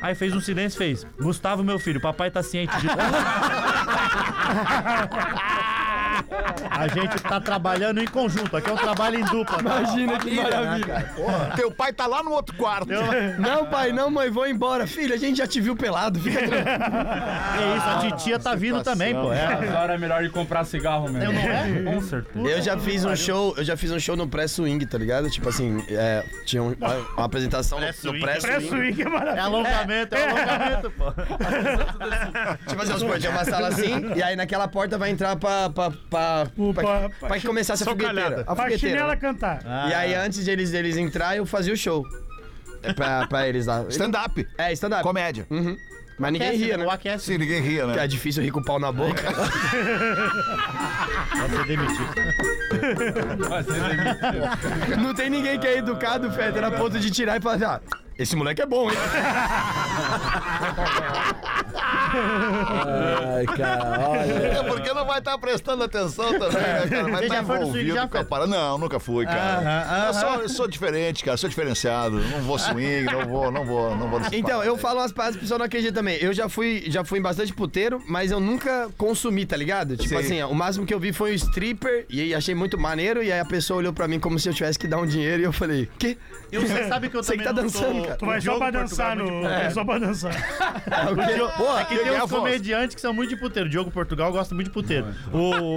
Aí fez um silêncio e fez, Gustavo, meu filho, o papai tá ciente de tudo. A gente tá trabalhando em conjunto, aqui é um trabalho em dupla. tá? Imagina que maravilha. Teu pai tá lá no outro quarto. *laughs* Não, pai, não, mãe, vou embora. Filho, a gente já te viu pelado. Fica. *laughs* É isso, a titia tá vindo também, pô. É, Agora é melhor ir comprar cigarro mesmo. não é? Com certeza. Eu já fiz um show, eu já fiz um show no pré-swing, tá ligado? Tipo assim, é, tinha um- uma, apresentação no, no Pré-swing. pré-swing. Pré-swing é É maravilhoso. alongamento, é alongamento, pô. *laughs* Tipo assim, os pô, tinha uma sala assim, e aí naquela porta vai entrar pra, pra, pra, pra, pa- pra que começasse a Socalhada. fogueteira. A Pra fogueteira. chinela né? cantar. E aí antes de eles, deles entrar, eu fazia o show. É Pra, *laughs* pra eles lá. Stand-up. É, stand-up. Comédia. Uhum. Mas ninguém Aquece, ria, né? né? O aquece. Sim, ninguém ria, Porque é né? difícil rir com o pau na boca. *laughs* Vai ser demitido. Vai ser demitido. Não tem ninguém que é educado, Feta, a ponto de tirar e falar assim, ah, esse moleque é bom, hein? Ai, cara, olha. É porque não vai estar prestando atenção também, né, cara? Vai estar já foi no swing, envolvido já, com a parada. Não, nunca fui, cara. Aham, Eu, sou, eu sou diferente, cara. Sou diferenciado. Não vou swing, não vou, não vou, não vou. nesse Então, papo eu aí. falo umas paradas que o pessoal não acredita também. Eu já fui, já fui em bastante puteiro, mas eu nunca consumi, tá ligado? Tipo Sim. assim, o máximo que eu vi foi um stripper e aí achei muito maneiro. E aí a pessoa olhou pra mim como se eu tivesse que dar um dinheiro e eu falei, quê? E você sabe que eu *laughs* Você que tá não dançando, sou- cara. Tu vai só pra dançar é no. de É só pra dançar. *laughs* O quê? É que tem uns comediantes que são muito de puteiro. O Diogo Portugal gosta muito de puteiro. O...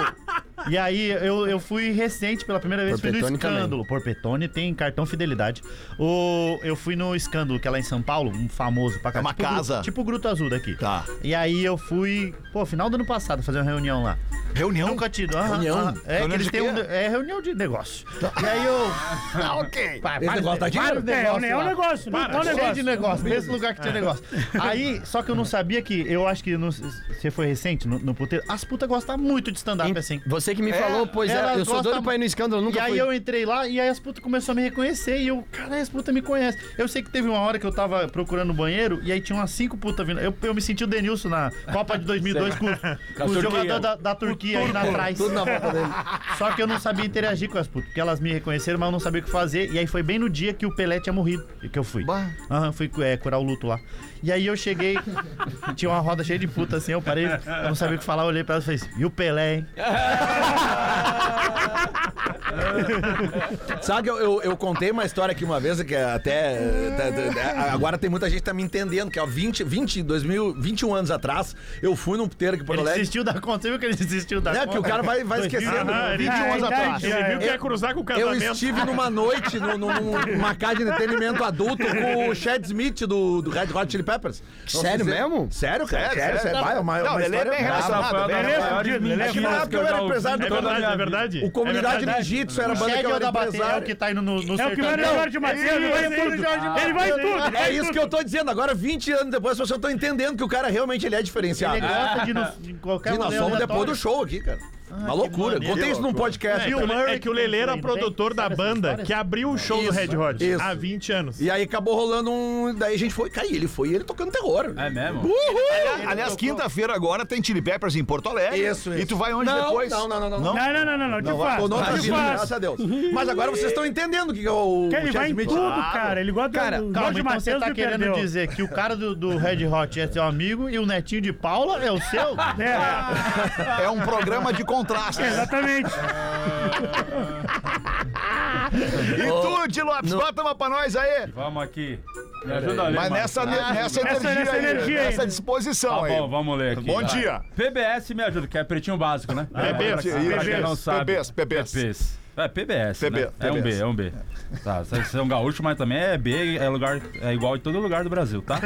E aí, eu, eu fui recente, pela primeira vez, fui no Porpetone também. Escândalo. Porpetone tem cartão fidelidade. O... Eu fui no Escândalo, que é lá em São Paulo, um famoso pra cá. É uma tipo, casa. Gru- Tipo o Gruta Azul daqui. Tá. E aí eu fui, pô, final do ano passado, fazer uma reunião lá. Reunião? Nunca tido. aham, Reunião? aham. É, Reunião que eles de têm um, é reunião de negócio. E aí eu. Ah, ok. *laughs* Pá, Esse negócio tá dinheiro? vários É, é um negócio, não é um Cheio negócio. de negócio, nesse lugar que tinha negócio. Aí, só que eu não sabia que, eu acho que no- você foi recente no, no puteiro, as putas gostam muito de stand-up assim. Você Você que me falou, pois é, Elas eu sou gostam- doido pra ir no escândalo, eu nunca e aí fui. eu entrei lá e aí as putas começaram a me reconhecer. E eu, cara, as putas me conhecem. Eu sei que teve uma hora que eu tava procurando o banheiro e aí tinha umas cinco putas vindo. Eu, eu me senti o Denilson na Copa de 2002 *laughs* com, com o Turquia. jogador da, da Turquia aí na trás. Tudo na volta dele. Só que eu não sabia interagir com as putas, porque elas me reconheceram, mas eu não sabia o que fazer. E aí foi bem no dia que o Pelé tinha morrido e que eu fui. Bah. Aham, fui é, curar o luto lá. E aí eu cheguei, tinha uma roda cheia de puta assim, eu parei, eu não sabia o que falar, eu olhei pra elas e falei, e o Pelé, hein? *laughs* *laughs* Sabe que eu, eu, eu contei uma história aqui uma vez que até. tá- tá- Agora tem muita gente que tá me entendendo, que há 20, 20, 2000, 21 anos atrás, eu fui num puteiro aqui em Porto Ele Alegre. desistiu da conta, você viu que ele desistiu da É, conta? que o cara vai, vai esquecendo. Aham, ele- 21 anos atrás. Ele viu que ia cruzar com o Eu casamento. estive numa noite, no- no- numa casa de entretenimento adulto com o Chad Smith do, do Red Hot Chili Peppers. Não Sério mesmo? Sério, cara? Sério, Sério, sério. sério. Vai, é uma, Não, uma ele é história bem brava. relacionado, é relacionado. fudido, ele é Acho que na época eu era empresário É do verdade, é verdade. O Comunidade é verdade. Ninjitsu era a banda que eu é o era da bateria, é o empresário. que tá indo no, no É o que vai no. Jorge Matheus, ele vai em tudo. Ele vai em tudo. É isso que eu tô dizendo. Agora, 20 anos depois, as pessoas estão entendendo que o cara realmente ele é diferenciado. Ele gosta de qualquer Sim, nós fomos depois do show aqui, cara. Uma que loucura. maneiro. Contei isso num podcast. É que, o- Murray é que o Lele era produtor da banda que abriu o show do Red Hot isso. há 20 anos. E aí acabou rolando um. Daí a gente foi cair. Ele foi e ele tocando terror. É mesmo? Uhul! Aliás, quinta-feira agora tem Chili Peppers em Porto Alegre. Isso, E isso. tu vai onde não, depois? Não, não, não, não. Não, não, não, não, não, te faço. Te vida, faço. graças a Deus. Mas agora vocês estão entendendo o que é o. Que ele vai em Smith. tudo, cara. Ele gosta Cara, do Calma, então você tá querendo dizer que o cara do, Red Hot é seu amigo e o netinho de Paula é o seu? É, É um programa de contrastes. *laughs* exatamente. E tu, Di Lopes, bota uma pra nós aí. Vamos aqui. Me ajuda a ler, Mas mano. nessa, nessa, Nessa- energia, nessa aí, energia aí. nessa disposição Tá aí. bom, vamos ler aqui. Bom Vai. dia. PBS me ajuda, que é pretinho básico, né? Não sabe. PBS, PBS. PBS. É, PBS, PB, né? É um B, PBS. é um B. Tá, vocês são gaúchos, mas também é B, é, lugar, é igual em todo lugar do Brasil, tá?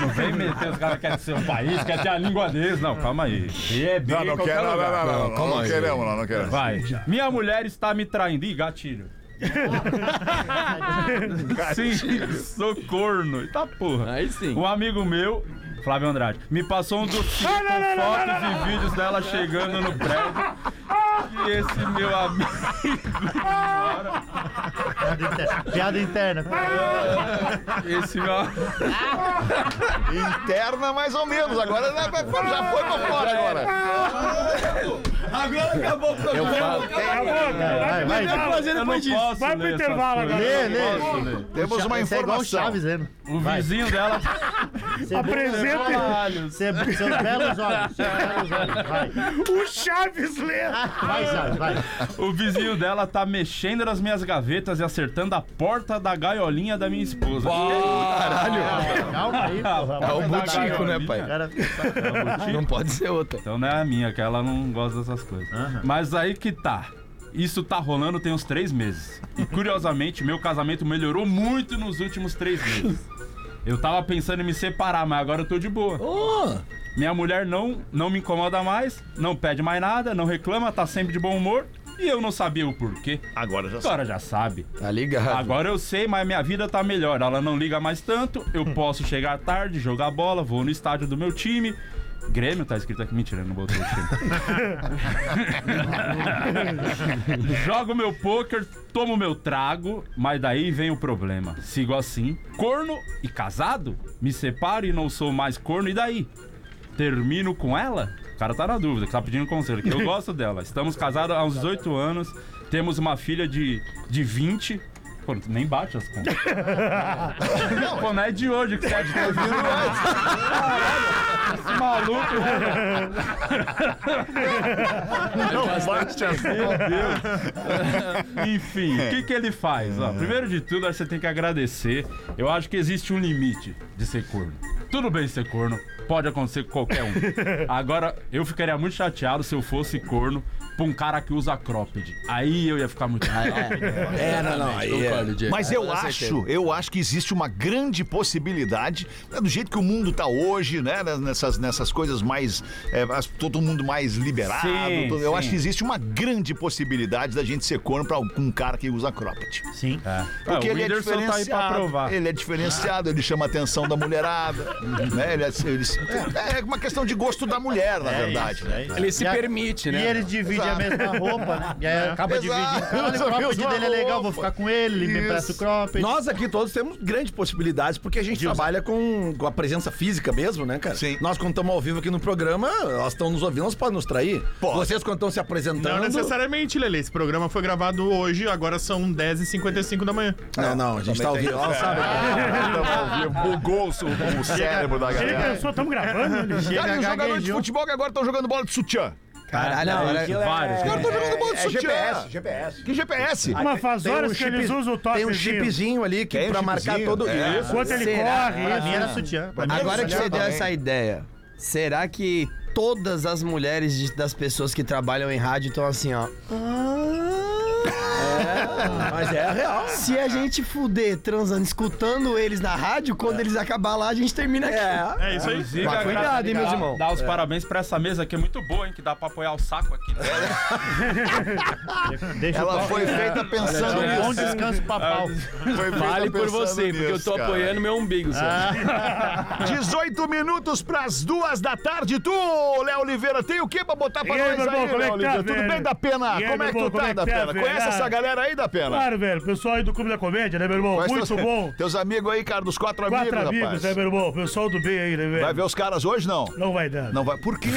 Não vem meter os caras que querem ser um país, quer ter a língua deles. Não, calma aí. B é B Não, não quero, não, não, não, não, não, não, aí. queremos, não, não queremos. Vai. Minha mulher está me traindo. Ih, gatilho. *laughs* Sim, sou corno. Tá porra. Aí sim. Um amigo meu, Flávio Andrade, me passou um dossiê com não, não, fotos não, não, e vídeos dela chegando no prédio. E esse meu amigo. Piada interna. Piada interna. Esse meu. Interna mais ou menos. Agora já foi pra fora agora. Agora acabou o Eu programa. falo. Vai, vai. Eu não posso Vai pro essas intervalo agora. eu Lê, lê. ler. Temos uma é igual o informação. Chaves, né? O vizinho dela. Apresenta Caralho. Você, seus belos olhos. Seus belos olhos. Vai. o Chaves lê. Vai, Chaves, vai. O vizinho dela tá mexendo nas minhas gavetas e acertando a porta da gaiolinha da minha esposa. Calma aí, porra. É o Da butico, né, pai? Cara, Não pode ser outra. Então não é a minha, que ela não gosta dessas coisas. Mas aí que tá. Isso tá rolando tem uns três meses. E curiosamente, meu casamento melhorou muito nos últimos três meses. Eu tava pensando em me separar, mas agora eu tô de boa. Minha mulher não, não me incomoda mais, não pede mais nada, não reclama, tá sempre de bom humor. E eu não sabia o porquê. Agora já Agora já sabe. Tá ligado. Agora eu sei, mas minha vida tá melhor. Ela não liga mais tanto. Eu posso chegar tarde, jogar bola, vou no estádio do meu time. Grêmio tá escrito aqui. Mentira, eu não botou o time. Jogo meu poker, tomo meu trago, mas daí vem o problema. Sigo assim, corno e casado? Me separo e não sou mais corno, e daí? Termino com ela? O cara tá na dúvida, que tá pedindo conselho, que eu *laughs* gosto dela. Estamos casados há uns 18 anos, temos uma filha de, de 20. Pô, nem bate as contas. *laughs* Pô, não é de hoje que você é de ter vindo antes. Caralho, esse maluco. Não bate. Meu Deus. Enfim, o que, que ele faz? Ó, primeiro de tudo, você tem que agradecer. Eu acho que existe um limite de ser corno. Tudo bem ser corno, pode acontecer com qualquer um. Agora, eu ficaria muito chateado se eu fosse corno pra um cara que usa cropped. Aí eu ia ficar muito É, não, não. Aí é. Mas eu acho, eu acho que existe uma grande possibilidade, né, do jeito que o mundo tá hoje, né? Nessas, nessas coisas mais. é, todo mundo mais liberado. Sim, todo- eu sim. acho que existe uma grande possibilidade da gente ser corno pra um cara que usa cropped. sim. É. Porque Ah, o ele é Whindersson tá aí pra diferenciado. provar. ele é diferenciado, ele chama a atenção da mulherada. *laughs* Né? Eles- é, é uma questão de gosto da mulher, na verdade. né? Ele se E a- permite, E né? eles dividem a mesma roupa, né? E aí acaba Exato. dividindo. Olha, Usa o a cropped dele é legal, vou ficar com ele, ele me Isso. empresta o cropped. Nós aqui todos temos grandes possibilidades, porque a gente trabalha com, com a presença física mesmo, né, cara? Sim. Nós, quando estamos ao vivo aqui no programa, elas estão nos ouvindo, elas podem nos trair. Pode. Vocês, quando estão se apresentando. Não necessariamente, Lele. Esse programa foi gravado hoje, agora são 10h55 da manhã. Não, não, a gente tá ao vivo. Elas sabem. *laughs* Bugou o, o cérebro da Ele galera. pensou, estamos gravando, chega. Cara, os jogadores de futebol que agora estão jogando bola de sutiã. Caralho, agora... Vários. Os caras estão jogando bola de É sutiã. GPS, GPS. Que GPS? Mas faz Tem um horas que eles chip- usam o Tem um chipzinho ali que Tem um pra marcar todo. é. Isso. Enquanto ele Será? corre, Pra mim era sutiã. Era Agora que você deu essa ideia, será que todas as mulheres das pessoas que trabalham em rádio estão assim, ó. Mas é real. Se a gente fuder transando, escutando eles na rádio, quando eles acabar lá, a gente termina aqui. É isso aí. Inclusive, Mas cuidado, hein, meus dá- irmãos. Dá os parabéns pra essa mesa que é muito boa, hein? Que dá pra apoiar o saco aqui. *laughs* Deixa o Ela foi feita pensando Um bom nisso. descanso pra pau. Foi Vale por você, porque eu nisso, tô cara. apoiando meu umbigo, só. 18 *laughs* minutos pras duas da tarde. Tu, Léo Oliveira, tem o que pra botar pra E aí, nós meu irmão, aí, como é Léo que tá, Oliveira? Tudo bem da pena? E aí, como é meu que tu tá, é da tá, pena? Conhece Ah. essa galera aí da pena? Claro, velho. Pessoal aí do Clube da Comédia, né, meu irmão? Conhece Muito teus, bom. Teus amigos aí, cara, dos quatro, Quatro amigos, amigos, rapaz. né, meu irmão? Pessoal do bem aí, né, velho? Vai ver os caras hoje, não? Não vai dar. Não vai. Por quê?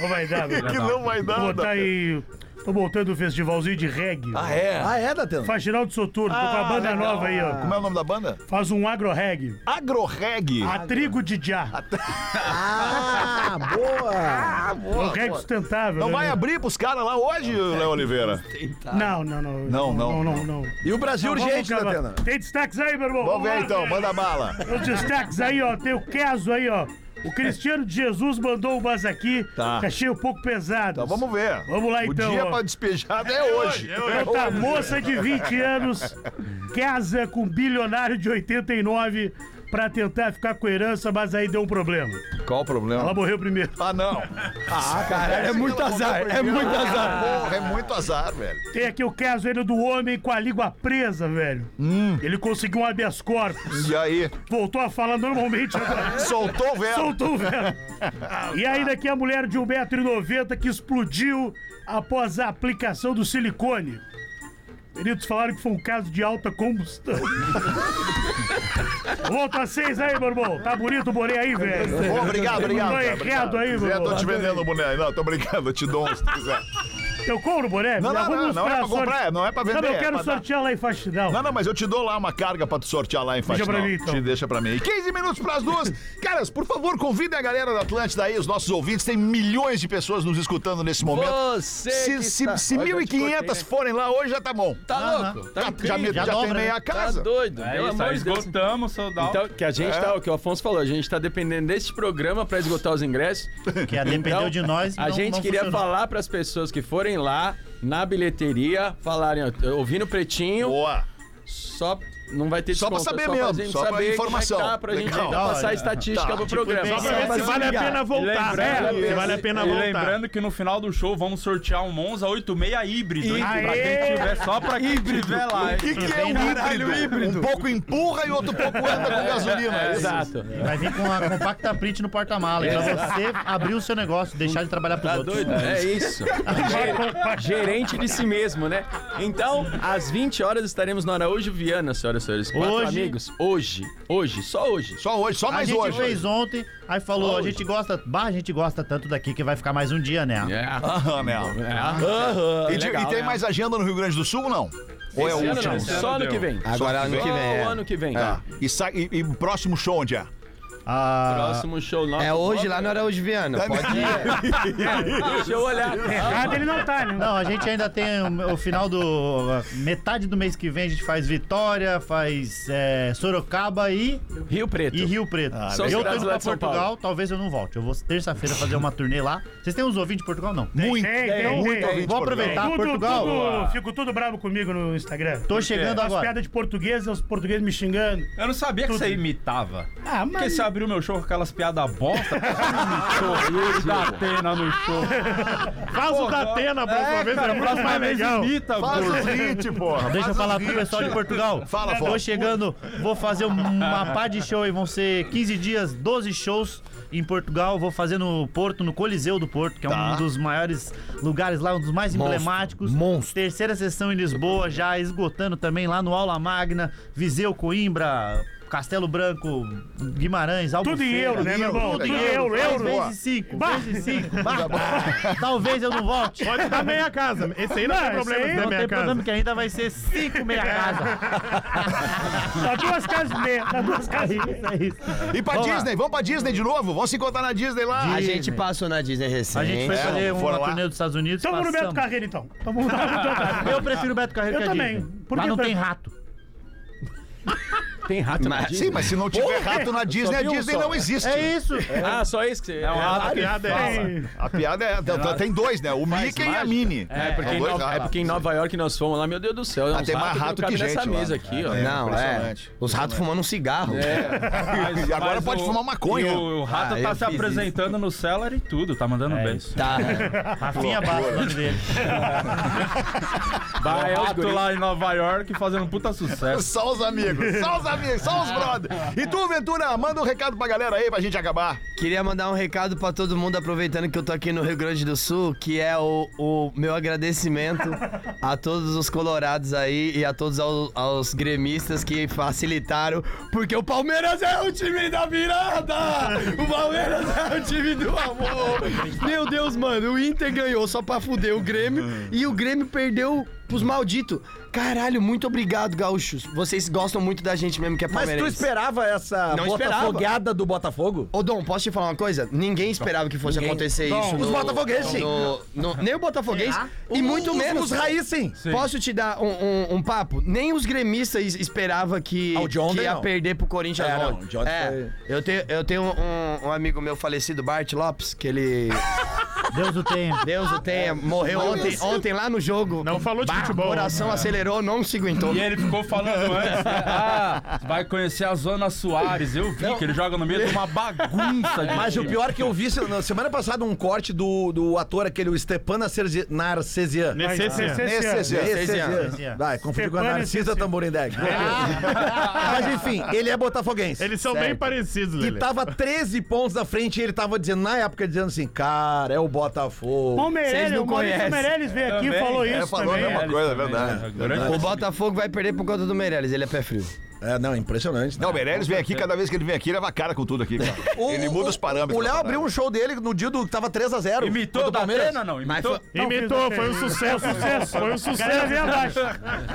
Não vai dar, *laughs* velho. que não vai dar. Vou botar aí... Tô montando um festivalzinho de reggae. Ah, é? Ah, é, Datena? Faxinal do Soturno. Tô com a Ah, banda legal. nova aí, ó. Como é o nome da banda? Faz um agro-reggae. Agroreg. A trigo de já. *laughs* Ah, boa! Um reggae sustentável. Não né, vai abrir pros caras lá hoje, Léo Oliveira? Não, não, não. Não, não. Não, não, não. E o Brasil Não, urgente. Datena? Tem destaques aí, meu irmão? Vamos ver então, manda bala. Os destaques aí, ó. Tem o caso aí, ó. O Cristiano de Jesus mandou umas aqui. Tá. Que achei um pouco pesado. Então vamos ver. Vamos lá, O então, dia ó. pra despejada é hoje. Outra moça de 20 anos casa com um bilionário de 89 pra tentar ficar com herança, mas aí deu um problema. Qual o problema? Ela morreu primeiro. Ah, não. Ah, cara, É muito azar, é muito azar. Porra, é muito azar, velho. Tem aqui o caso ainda do homem com a língua presa, velho. Hum. Ele conseguiu um habeas corpus. E aí? Voltou a falar normalmente agora. Soltou o verbo. Soltou o verbo. E ainda aqui a mulher de 1,90m que explodiu após a aplicação do silicone. Peritos falaram que foi um caso de alta combustão. *laughs* Volta a seis aí, meu irmão. Tá bonito o boné aí, velho. Bom, obrigado, obrigado. Tô errado obrigado. aí, meu Zé, tô irmão. te vendendo o boné. Não, tô brincando, eu te dou um se tu quiser. Eu compro o boné? Não, não, não, não é pra pra comprar, não é pra Não, vender, eu é quero sortear lá em Faxinal. Não, não, mas eu te dou lá uma carga pra tu sortear lá em Deixa Faxinal. pra mim, então. Te deixa pra mim. 15 minutos pras duas. *laughs* Caras, por favor, convidem a galera da Atlântida aí, os nossos ouvintes. Tem milhões de pessoas nos escutando nesse momento. Você Se, se, está- se Olha, eu te 1.500 cortei, né? forem lá hoje, já tá bom. Tá louco? Tá Já, já, Já já dobra, tem meia né? Tá casa. doido. É isso, amor esgotamos, soldado. Então, que a gente tá, o que o Afonso falou, a gente tá dependendo desse programa pra esgotar os ingressos. *laughs* Que a dependeu Então, de nós. A não- gente não queria falar pras pessoas que forem lá na bilheteria, falarem, ó, ouvindo pretinho, Boa. só não vai ter Só pra desconto, saber é mesmo, gente só pra saber informação. como é que tá, pra gente Legal. passar a estatística Tá, pro tipo, programa. Só pra ver se vale a pena voltar. lembrando- né? Se vale a pena e voltar. lembrando que no final do show vamos sortear um Monza 86 híbrido, hein? Pra quem tiver, só pra quem tiver lá. O que, que é um híbrido? Um pouco empurra e outro pouco anda com gasolina. é isso? Exato. Vai vir com a compacta print no porta-mala. Pra você abrir o seu negócio, deixar de trabalhar pros Tá outros. doido? É isso. Ge- Gerente de si mesmo, né? Então, às 20 horas estaremos no Araújo Viana, senhoras e Quatro Hoje. amigos. Hoje. Hoje. Só hoje. Só hoje, só A mais gente hoje. fez ontem, aí falou, a gente gosta, bah, a gente gosta tanto daqui que vai ficar mais um dia, né? É. *laughs* Aham, né? É. E, de- Legal, e tem né? mais agenda no Rio Grande do Sul, não? Ou é o Esse ano último? não, só ano que vem. Agora ano que vem. Só é. o ano que vem. Tá. E, sai, e, e o próximo show onde é? Ah, Próximo show nosso. É hoje lá no Araújo Viana. Pode ir. *laughs* Deixa eu olhar. Errado ele não tá, né? Não, a gente ainda tem o, o final do. Metade do mês que vem a gente faz Vitória, faz é, Sorocaba e, Rio Preto. e Rio Preto. São eu tô indo pra Portugal, talvez eu não volte. Eu vou terça-feira fazer uma turnê lá. Vocês têm uns ouvintes de Portugal? Não. Muito. Tem, tem, muito tem. Vou aproveitar Tudo, Portugal. tudo- fico tudo bravo comigo no Instagram. Tô chegando As agora. piadas de português, os portugueses me xingando. Eu não sabia que você imitava. Ah, Porque a abriu meu show com aquelas piadas bosta. *laughs* show, da Atena no show. Faz o da Atena próxima vez, é muito próxima mais legal. imita, Faz o hit, porra. Deixa eu falar pro pessoal de Portugal. Fala, Tô chegando, vou fazer uma pá de show aí. Vão ser 15 dias, 12 shows em Portugal. Vou fazer no Porto, no Coliseu do Porto, que é Tá. um dos maiores lugares lá, um dos mais emblemáticos. Monstro. Terceira sessão em Lisboa, já esgotando também lá no Aula Magna, Viseu, Coimbra. Castelo Branco, Guimarães, Albufeira. Tudo em euro, né, meu irmão? Tudo em euro, euro. Vezes cinco, Bah. vezes cinco. *laughs* Bah. Talvez eu não volte. Pode dar meia casa. Esse aí não, Não, tem problema de dar Não meia tem casa. problema que ainda vai ser cinco meia casa. Dá *laughs* duas casas e meia. Dá duas É casas e isso, meia. é isso. E pra Vamos lá. Disney, vamos pra Disney de novo? Vamos se encontrar na Disney lá. A Disney. gente passou na Disney recente. A gente foi É, fazer uma lá? turnê dos Estados Unidos. Vamos no Beto. Carreiro, então. Lá no Beto Carreiro. Eu prefiro o Beto Carreiro Eu que a também. Disney. Por Lá que não tem rato. *laughs* Tem rato na Mas- Disney? Sim, mas se não tiver rato na Disney, a um Disney só. não existe. É isso. Ah, só isso que você... É um rato A que piada é A piada é. tem- Tem dois, né? O Mickey e a mágica. Minnie. É, porque, São em Nova, é porque em Nova York nós fomos lá, meu Deus do céu. Ah, uns tem mais rato não cabem que gente nessa lá. mesa aqui, ó. Não, é. Os ratos fumando um cigarro. *laughs* Mas- E agora mas pode o- fumar maconha. E o, o rato Ah, tá se apresentando no Cellar e tudo, tá mandando É bem. Tá. Rafinha Basso, o nome dele. *laughs* Vai é o os rato guri. lá em Nova York fazendo um puta sucesso. Só os amigos, só os amigos, só os brothers. E tu, Ventura, manda um recado pra galera aí pra gente acabar. Queria mandar um recado pra todo mundo, aproveitando que eu tô aqui no Rio Grande do Sul, que é o, o meu agradecimento a todos os colorados aí e a todos ao- aos, gremistas que facilitaram, porque o Palmeiras é o time da virada! O Palmeiras é o time do amor! Meu Deus, mano, o Inter ganhou só pra fuder o Grêmio e o Grêmio perdeu pros malditos. Caralho, muito obrigado, gaúchos. Vocês gostam muito da gente mesmo que é Mas tu palmeirense. esperava essa Não esperava. botafogueada do Botafogo? Ô Dom, posso te falar uma coisa? Ninguém esperava que fosse acontecer isso. Os botafoguenses, sim. no- no- nem o Botafoguense. E muito Os- menos. Os raiz, sim. Posso te dar um, um- um papo? Nem os gremistas esperavam que, Ah, o de ontem, que ia não. perder pro Corinthians É, não, ontem. o de ontem É, eu tenho, eu tenho um, um amigo meu falecido, Bart Lopes, que ele. Deus o tenha. Deus o tenha, morreu ontem, ontem lá no jogo. Não falou de Bah, futebol. O coração acelerou, não se aguentou. E ele ficou falando *laughs* antes, né? Ah, vai conhecer a Zona Soares. Eu vi que ele joga no meio de uma bagunça de Mas o pior é que eu vi se- na semana passada um corte do, do ator, aquele o Stepan Narcesi- Narcesian. Nesse esse ano. Nesse Esse ano. Narcesian. Vai, confundi com a Stepan Narcisa Narcesian. Tamborindeg. *laughs* Mas enfim, ele é botafoguense. Eles são bem parecidos, E tava 13 pontos na frente e ele tava dizendo, na época, dizendo assim, cara, é o Botafogo. O Meirelles, o Maurício. Meirelles veio aqui e Também. falou É, isso falou a também. mesma coisa, é verdade. Grande O Botafogo vai perder por conta do Meirelles, ele é pé frio. É, não, impressionante. Não, o Meirelles vem aqui, cada vez que ele vem aqui, leva a cara com tudo aqui, cara. Ele muda os parâmetros. O Léo abriu um show dele no dia do que tava 3x0. Imitou da Atena, não? Imitou? Não, Imitou, foi um sucesso, *laughs* sucesso, foi um sucesso. abaixo.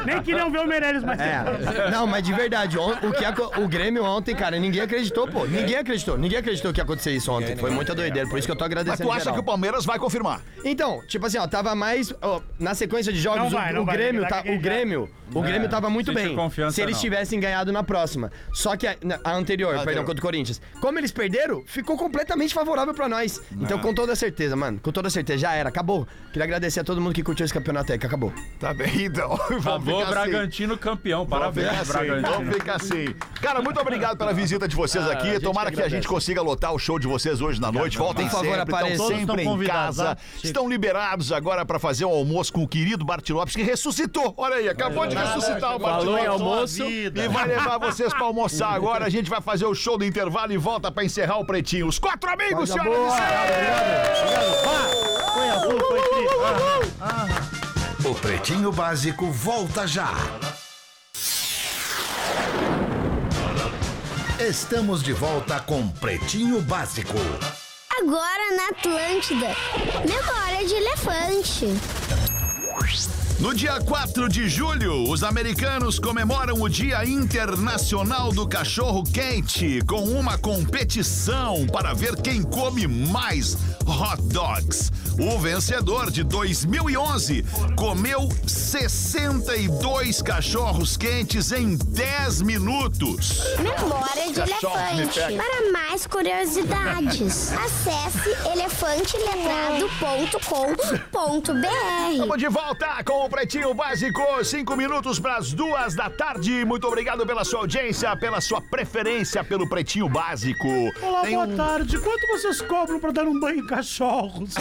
Nem queriam ver o Meirelles mais. É. Não, mas de verdade, on- o, que aco- o Grêmio ontem, cara, ninguém acreditou, pô. Ninguém acreditou. Ninguém acreditou que ia acontecer isso ontem. Foi muita doideira, por isso que eu tô Mas agradecendo. tu acha geral. que o Palmeiras vai confirmar? Então, tipo assim, ó, tava mais. ó, na sequência de jogos, Não vai, o, não o vai, Grêmio vai tá, o Grêmio, o Grêmio tava muito bem. confiança, se eles não. tivessem ganhado na próxima. Só que a, a anterior, perdão, contra o Corinthians. Como eles perderam, ficou completamente favorável pra nós. Então, com toda certeza, mano, com toda certeza, já era, acabou. Queria agradecer a todo mundo que curtiu esse campeonato aí, que acabou. Tá bem, então. *laughs* Vamos Acabou assim. Bragantino campeão. Vamos Parabéns, assim, Bragantino. vamos ficar assim. Cara, muito obrigado pela visita de vocês Ah, aqui. Tomara que que a gente consiga lotar o show de vocês hoje na noite. Voltem Por favor, sempre, sempre estão em convidados, casa. tá? Estão liberados agora para fazer o almoço com o querido Bart Lopes, que ressuscitou. Olha aí, acabou de ressuscitar o Bart Falou em Lopes. almoço. E vai levar vocês pra almoçar agora. A gente vai fazer o show do intervalo e volta pra encerrar o pretinho. Os quatro amigos, senhoras e senhores! O Pretinho Básico volta já. Estamos de volta com Pretinho Básico. Agora na Atlântida. Memória de elefante. No dia 4 de julho, os americanos comemoram o Dia Internacional do Cachorro Quente com uma competição para ver quem come mais hot dogs. O vencedor de 2011 comeu 62 cachorros quentes em 10 minutos. Memória de elefante. Para mais curiosidades, *laughs* acesse elefanteletrado.com.br. Estamos de volta com o Pretinho Básico, cinco minutos para as duas da tarde. Muito obrigado pela sua audiência, pela sua preferência pelo Pretinho Básico. Olá, Tem boa um- tarde. Quanto vocês cobram pra dar um banho em cachorros?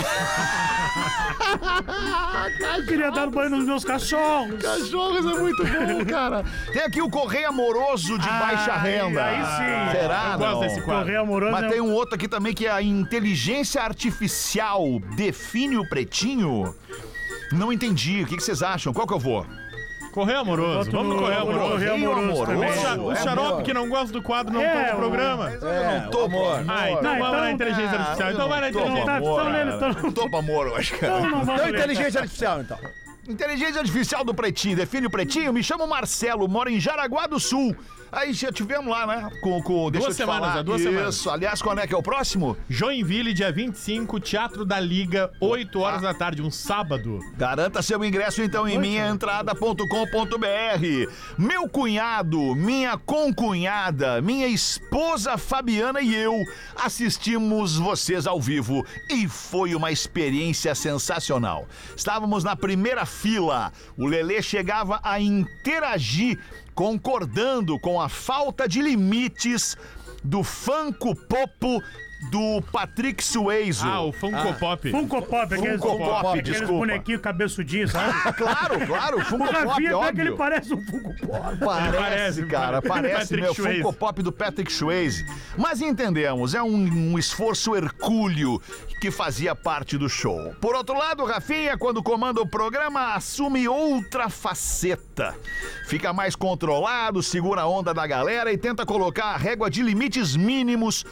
Eu *laughs* queria dar banho nos meus cachorros. Cachorros é muito bom, cara. Tem aqui o Correio Amoroso de baixa Aí- renda. aí sim. Será? Eu gosto desse quadro. Correio amoroso Mas é tem um outro aqui também que é a inteligência artificial define o pretinho? Não entendi. O que que vocês acham? Qual que eu vou? Correio amoroso. Vamos no no- no amoroso. Correio amoroso amoroso. também. O, É xarope amor. que não gosta do quadro não É, toma o o- programa. É, o amor. Ah, então Não, vamos então- na inteligência artificial. Então vai na Topa, inteligência. tá- amor. tão lendo, tão- Topa, amor, eu acho que é. Não, não Então, inteligência artificial, então. Inteligência Artificial do Pretinho, define o Pretinho. Me chamo Marcelo, moro em Jaraguá do Sul. Aí já tivemos lá, né? Com, com deixa Duas eu te semanas, falar. duas Isso. semanas. Aliás, quando é que é o próximo? Joinville, dia 25, Teatro da Liga, 8 horas da tarde, um sábado. Garanta seu ingresso então em minhaentrada.com.br. Meu cunhado, minha concunhada, minha esposa Fabiana e eu assistimos vocês ao vivo e foi uma experiência sensacional. Estávamos na primeira fila. O Lelê chegava a interagir concordando com a falta de limites do Funko Popo do Patrick Swayze. Ah, o Funko Pop. Funko Pop, aqueles, Funko Pop, aqueles desculpa. bonequinhos cabeçudinhos, sabe? *laughs* Claro, claro, O Funko Pop, Rafinha óbvio. ele parece um Funko Pop. Parece, Parece, cara, parece. meu Swayze. Funko Pop do Patrick Swayze. Mas entendemos, é um, um esforço hercúleo que fazia parte do show. Por outro lado, Rafinha, quando comanda o programa, assume outra faceta. Fica mais controlado, segura a onda da galera e tenta colocar a régua de limites mínimos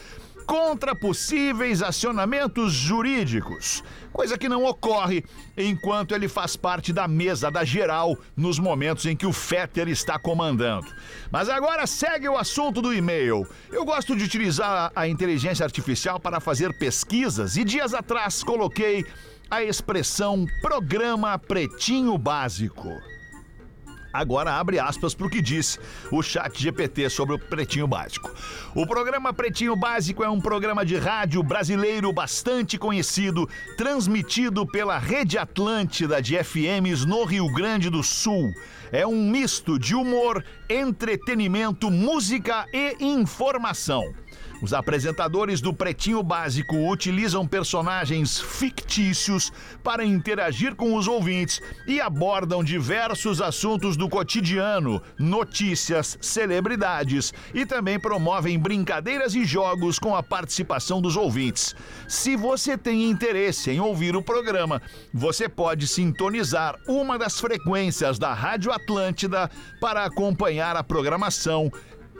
contra possíveis acionamentos jurídicos, coisa que não ocorre enquanto ele faz parte da mesa da geral nos momentos em que o Fetter está comandando. Mas agora segue o assunto do e-mail. Eu gosto de utilizar a inteligência artificial para fazer pesquisas e dias atrás coloquei a expressão programa pretinho básico. Agora abre aspas para o que disse o chat GPT sobre o Pretinho Básico. O programa Pretinho Básico é um programa de rádio brasileiro bastante conhecido, transmitido pela Rede Atlântida de FMs no Rio Grande do Sul. É um misto de humor, entretenimento, música e informação. Os apresentadores do Pretinho Básico utilizam personagens fictícios para interagir com os ouvintes e abordam diversos assuntos do cotidiano, notícias, celebridades e também promovem brincadeiras e jogos com a participação dos ouvintes. Se você tem interesse em ouvir o programa, você pode sintonizar uma das frequências da Rádio Atlântida para acompanhar a programação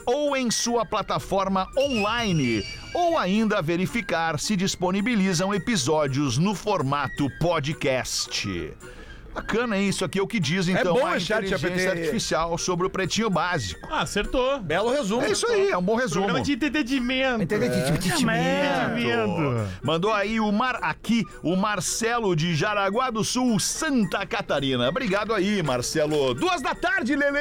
ou em sua plataforma online, ou ainda verificar se disponibilizam episódios no formato podcast. Bacana hein? isso aqui é o que diz então bom a inteligência artificial sobre o pretinho básico. Ah, acertou. Belo resumo. É isso aí, é um bom resumo. Programa de entendimento. Entendimento. Mandou aí o Mar aqui, o Marcelo de Jaraguá do Sul, Santa Catarina. Obrigado aí, Marcelo. Duas da tarde, Lelê!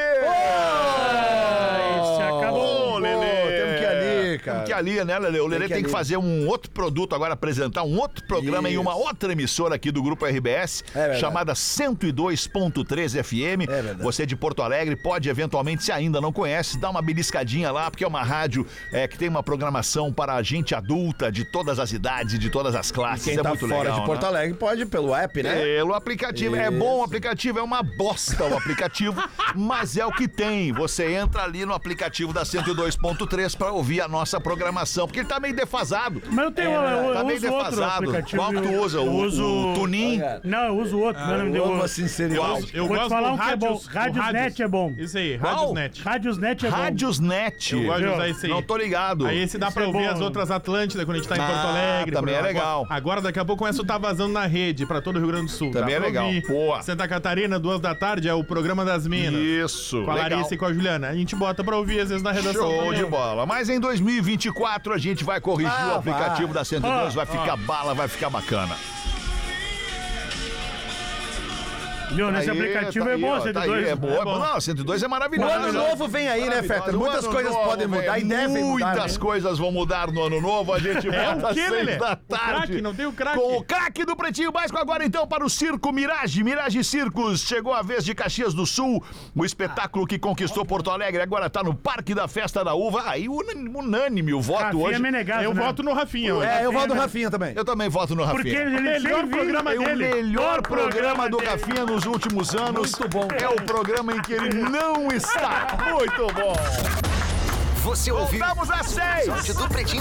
Esse acabou. Ô, Lelê! temos que ir ali, cara. Que ir ali, né, Lelê? O Lelê que tem que fazer um outro produto agora, apresentar um outro programa em Isso. uma outra emissora aqui do Grupo RBS, É chamada 102.3 FM. É. Você de Porto Alegre pode, eventualmente, se ainda não conhece, dar uma beliscadinha lá, porque é uma rádio é, que tem uma programação para gente adulta de todas as idades, de todas as classes. Quem é tá muito fora legal, de Porto né? Alegre pode pelo app, né? Pelo aplicativo. É bom o aplicativo, é uma bosta o aplicativo, *laughs* mas é o que tem. Você entra ali no aplicativo da 102.3 para ouvir a nossa programação, porque ele tá meio defasado. Mas eu tenho, eu, eu Tá meio uso outro defasado. aplicativo. Qual que tu eu- usa? Eu O, uso... o Tunin? Não, eu uso outro. nome deu Amo a outro. sinceridade. Eu Vou te gosto falar do um que é bom. Radiosnet é bom. Isso aí? Radiosnet. Radiosnet é bom. Radiosnet. Eu gosto de usar esse aí. Não tô ligado. Aí esse dá pra é ouvir bom. as outras Atlântidas quando a gente tá em Ah, Porto Alegre. também é legal. Agora, agora daqui a pouco começa a estar vazando na rede pra todo o Rio Grande do Sul. Também Dá é legal. Boa. Santa Catarina, duas da tarde, é o programa das Minas. Isso, Com a. Larissa e com a Juliana. A gente bota pra ouvir às vezes na redação. Show de bola. Mas em 2024 a gente vai corrigir Ah, o aplicativo vai. da 102, vai ficar bala, vai ficar bacana. Viu? Nesse Aí, aplicativo tá é aí, bom, ó, tá 102. aí, é boa. É bom. Não, 102 é O maravilhoso. ano novo vem aí, né, Fetter? Maravilhoso. Muitas O coisas novo, podem mudar e devem mudar. Muitas né? coisas vão mudar no ano novo. A gente *laughs* volta o às seis da O tarde. craque, não tem o craque. Com o craque do Pretinho Básico. Agora então para o Circo Mirage. Mirage Circos. Chegou a vez de Caxias do Sul. O espetáculo que conquistou Porto Alegre agora está no Parque da Festa da Uva. Aí unânime o voto Rafinha hoje. Menegaso, Eu né? voto no Rafinha. hoje. É, eu vou do Rafinha também. Eu também voto no Rafinha. Porque ele Melhor sem vir- programa É o dele. melhor programa do dele. Rafinha nos últimos anos. Muito bom. É o programa em que ele não está. Muito bom. Você ouviu Voltamos às seis. do Pretinho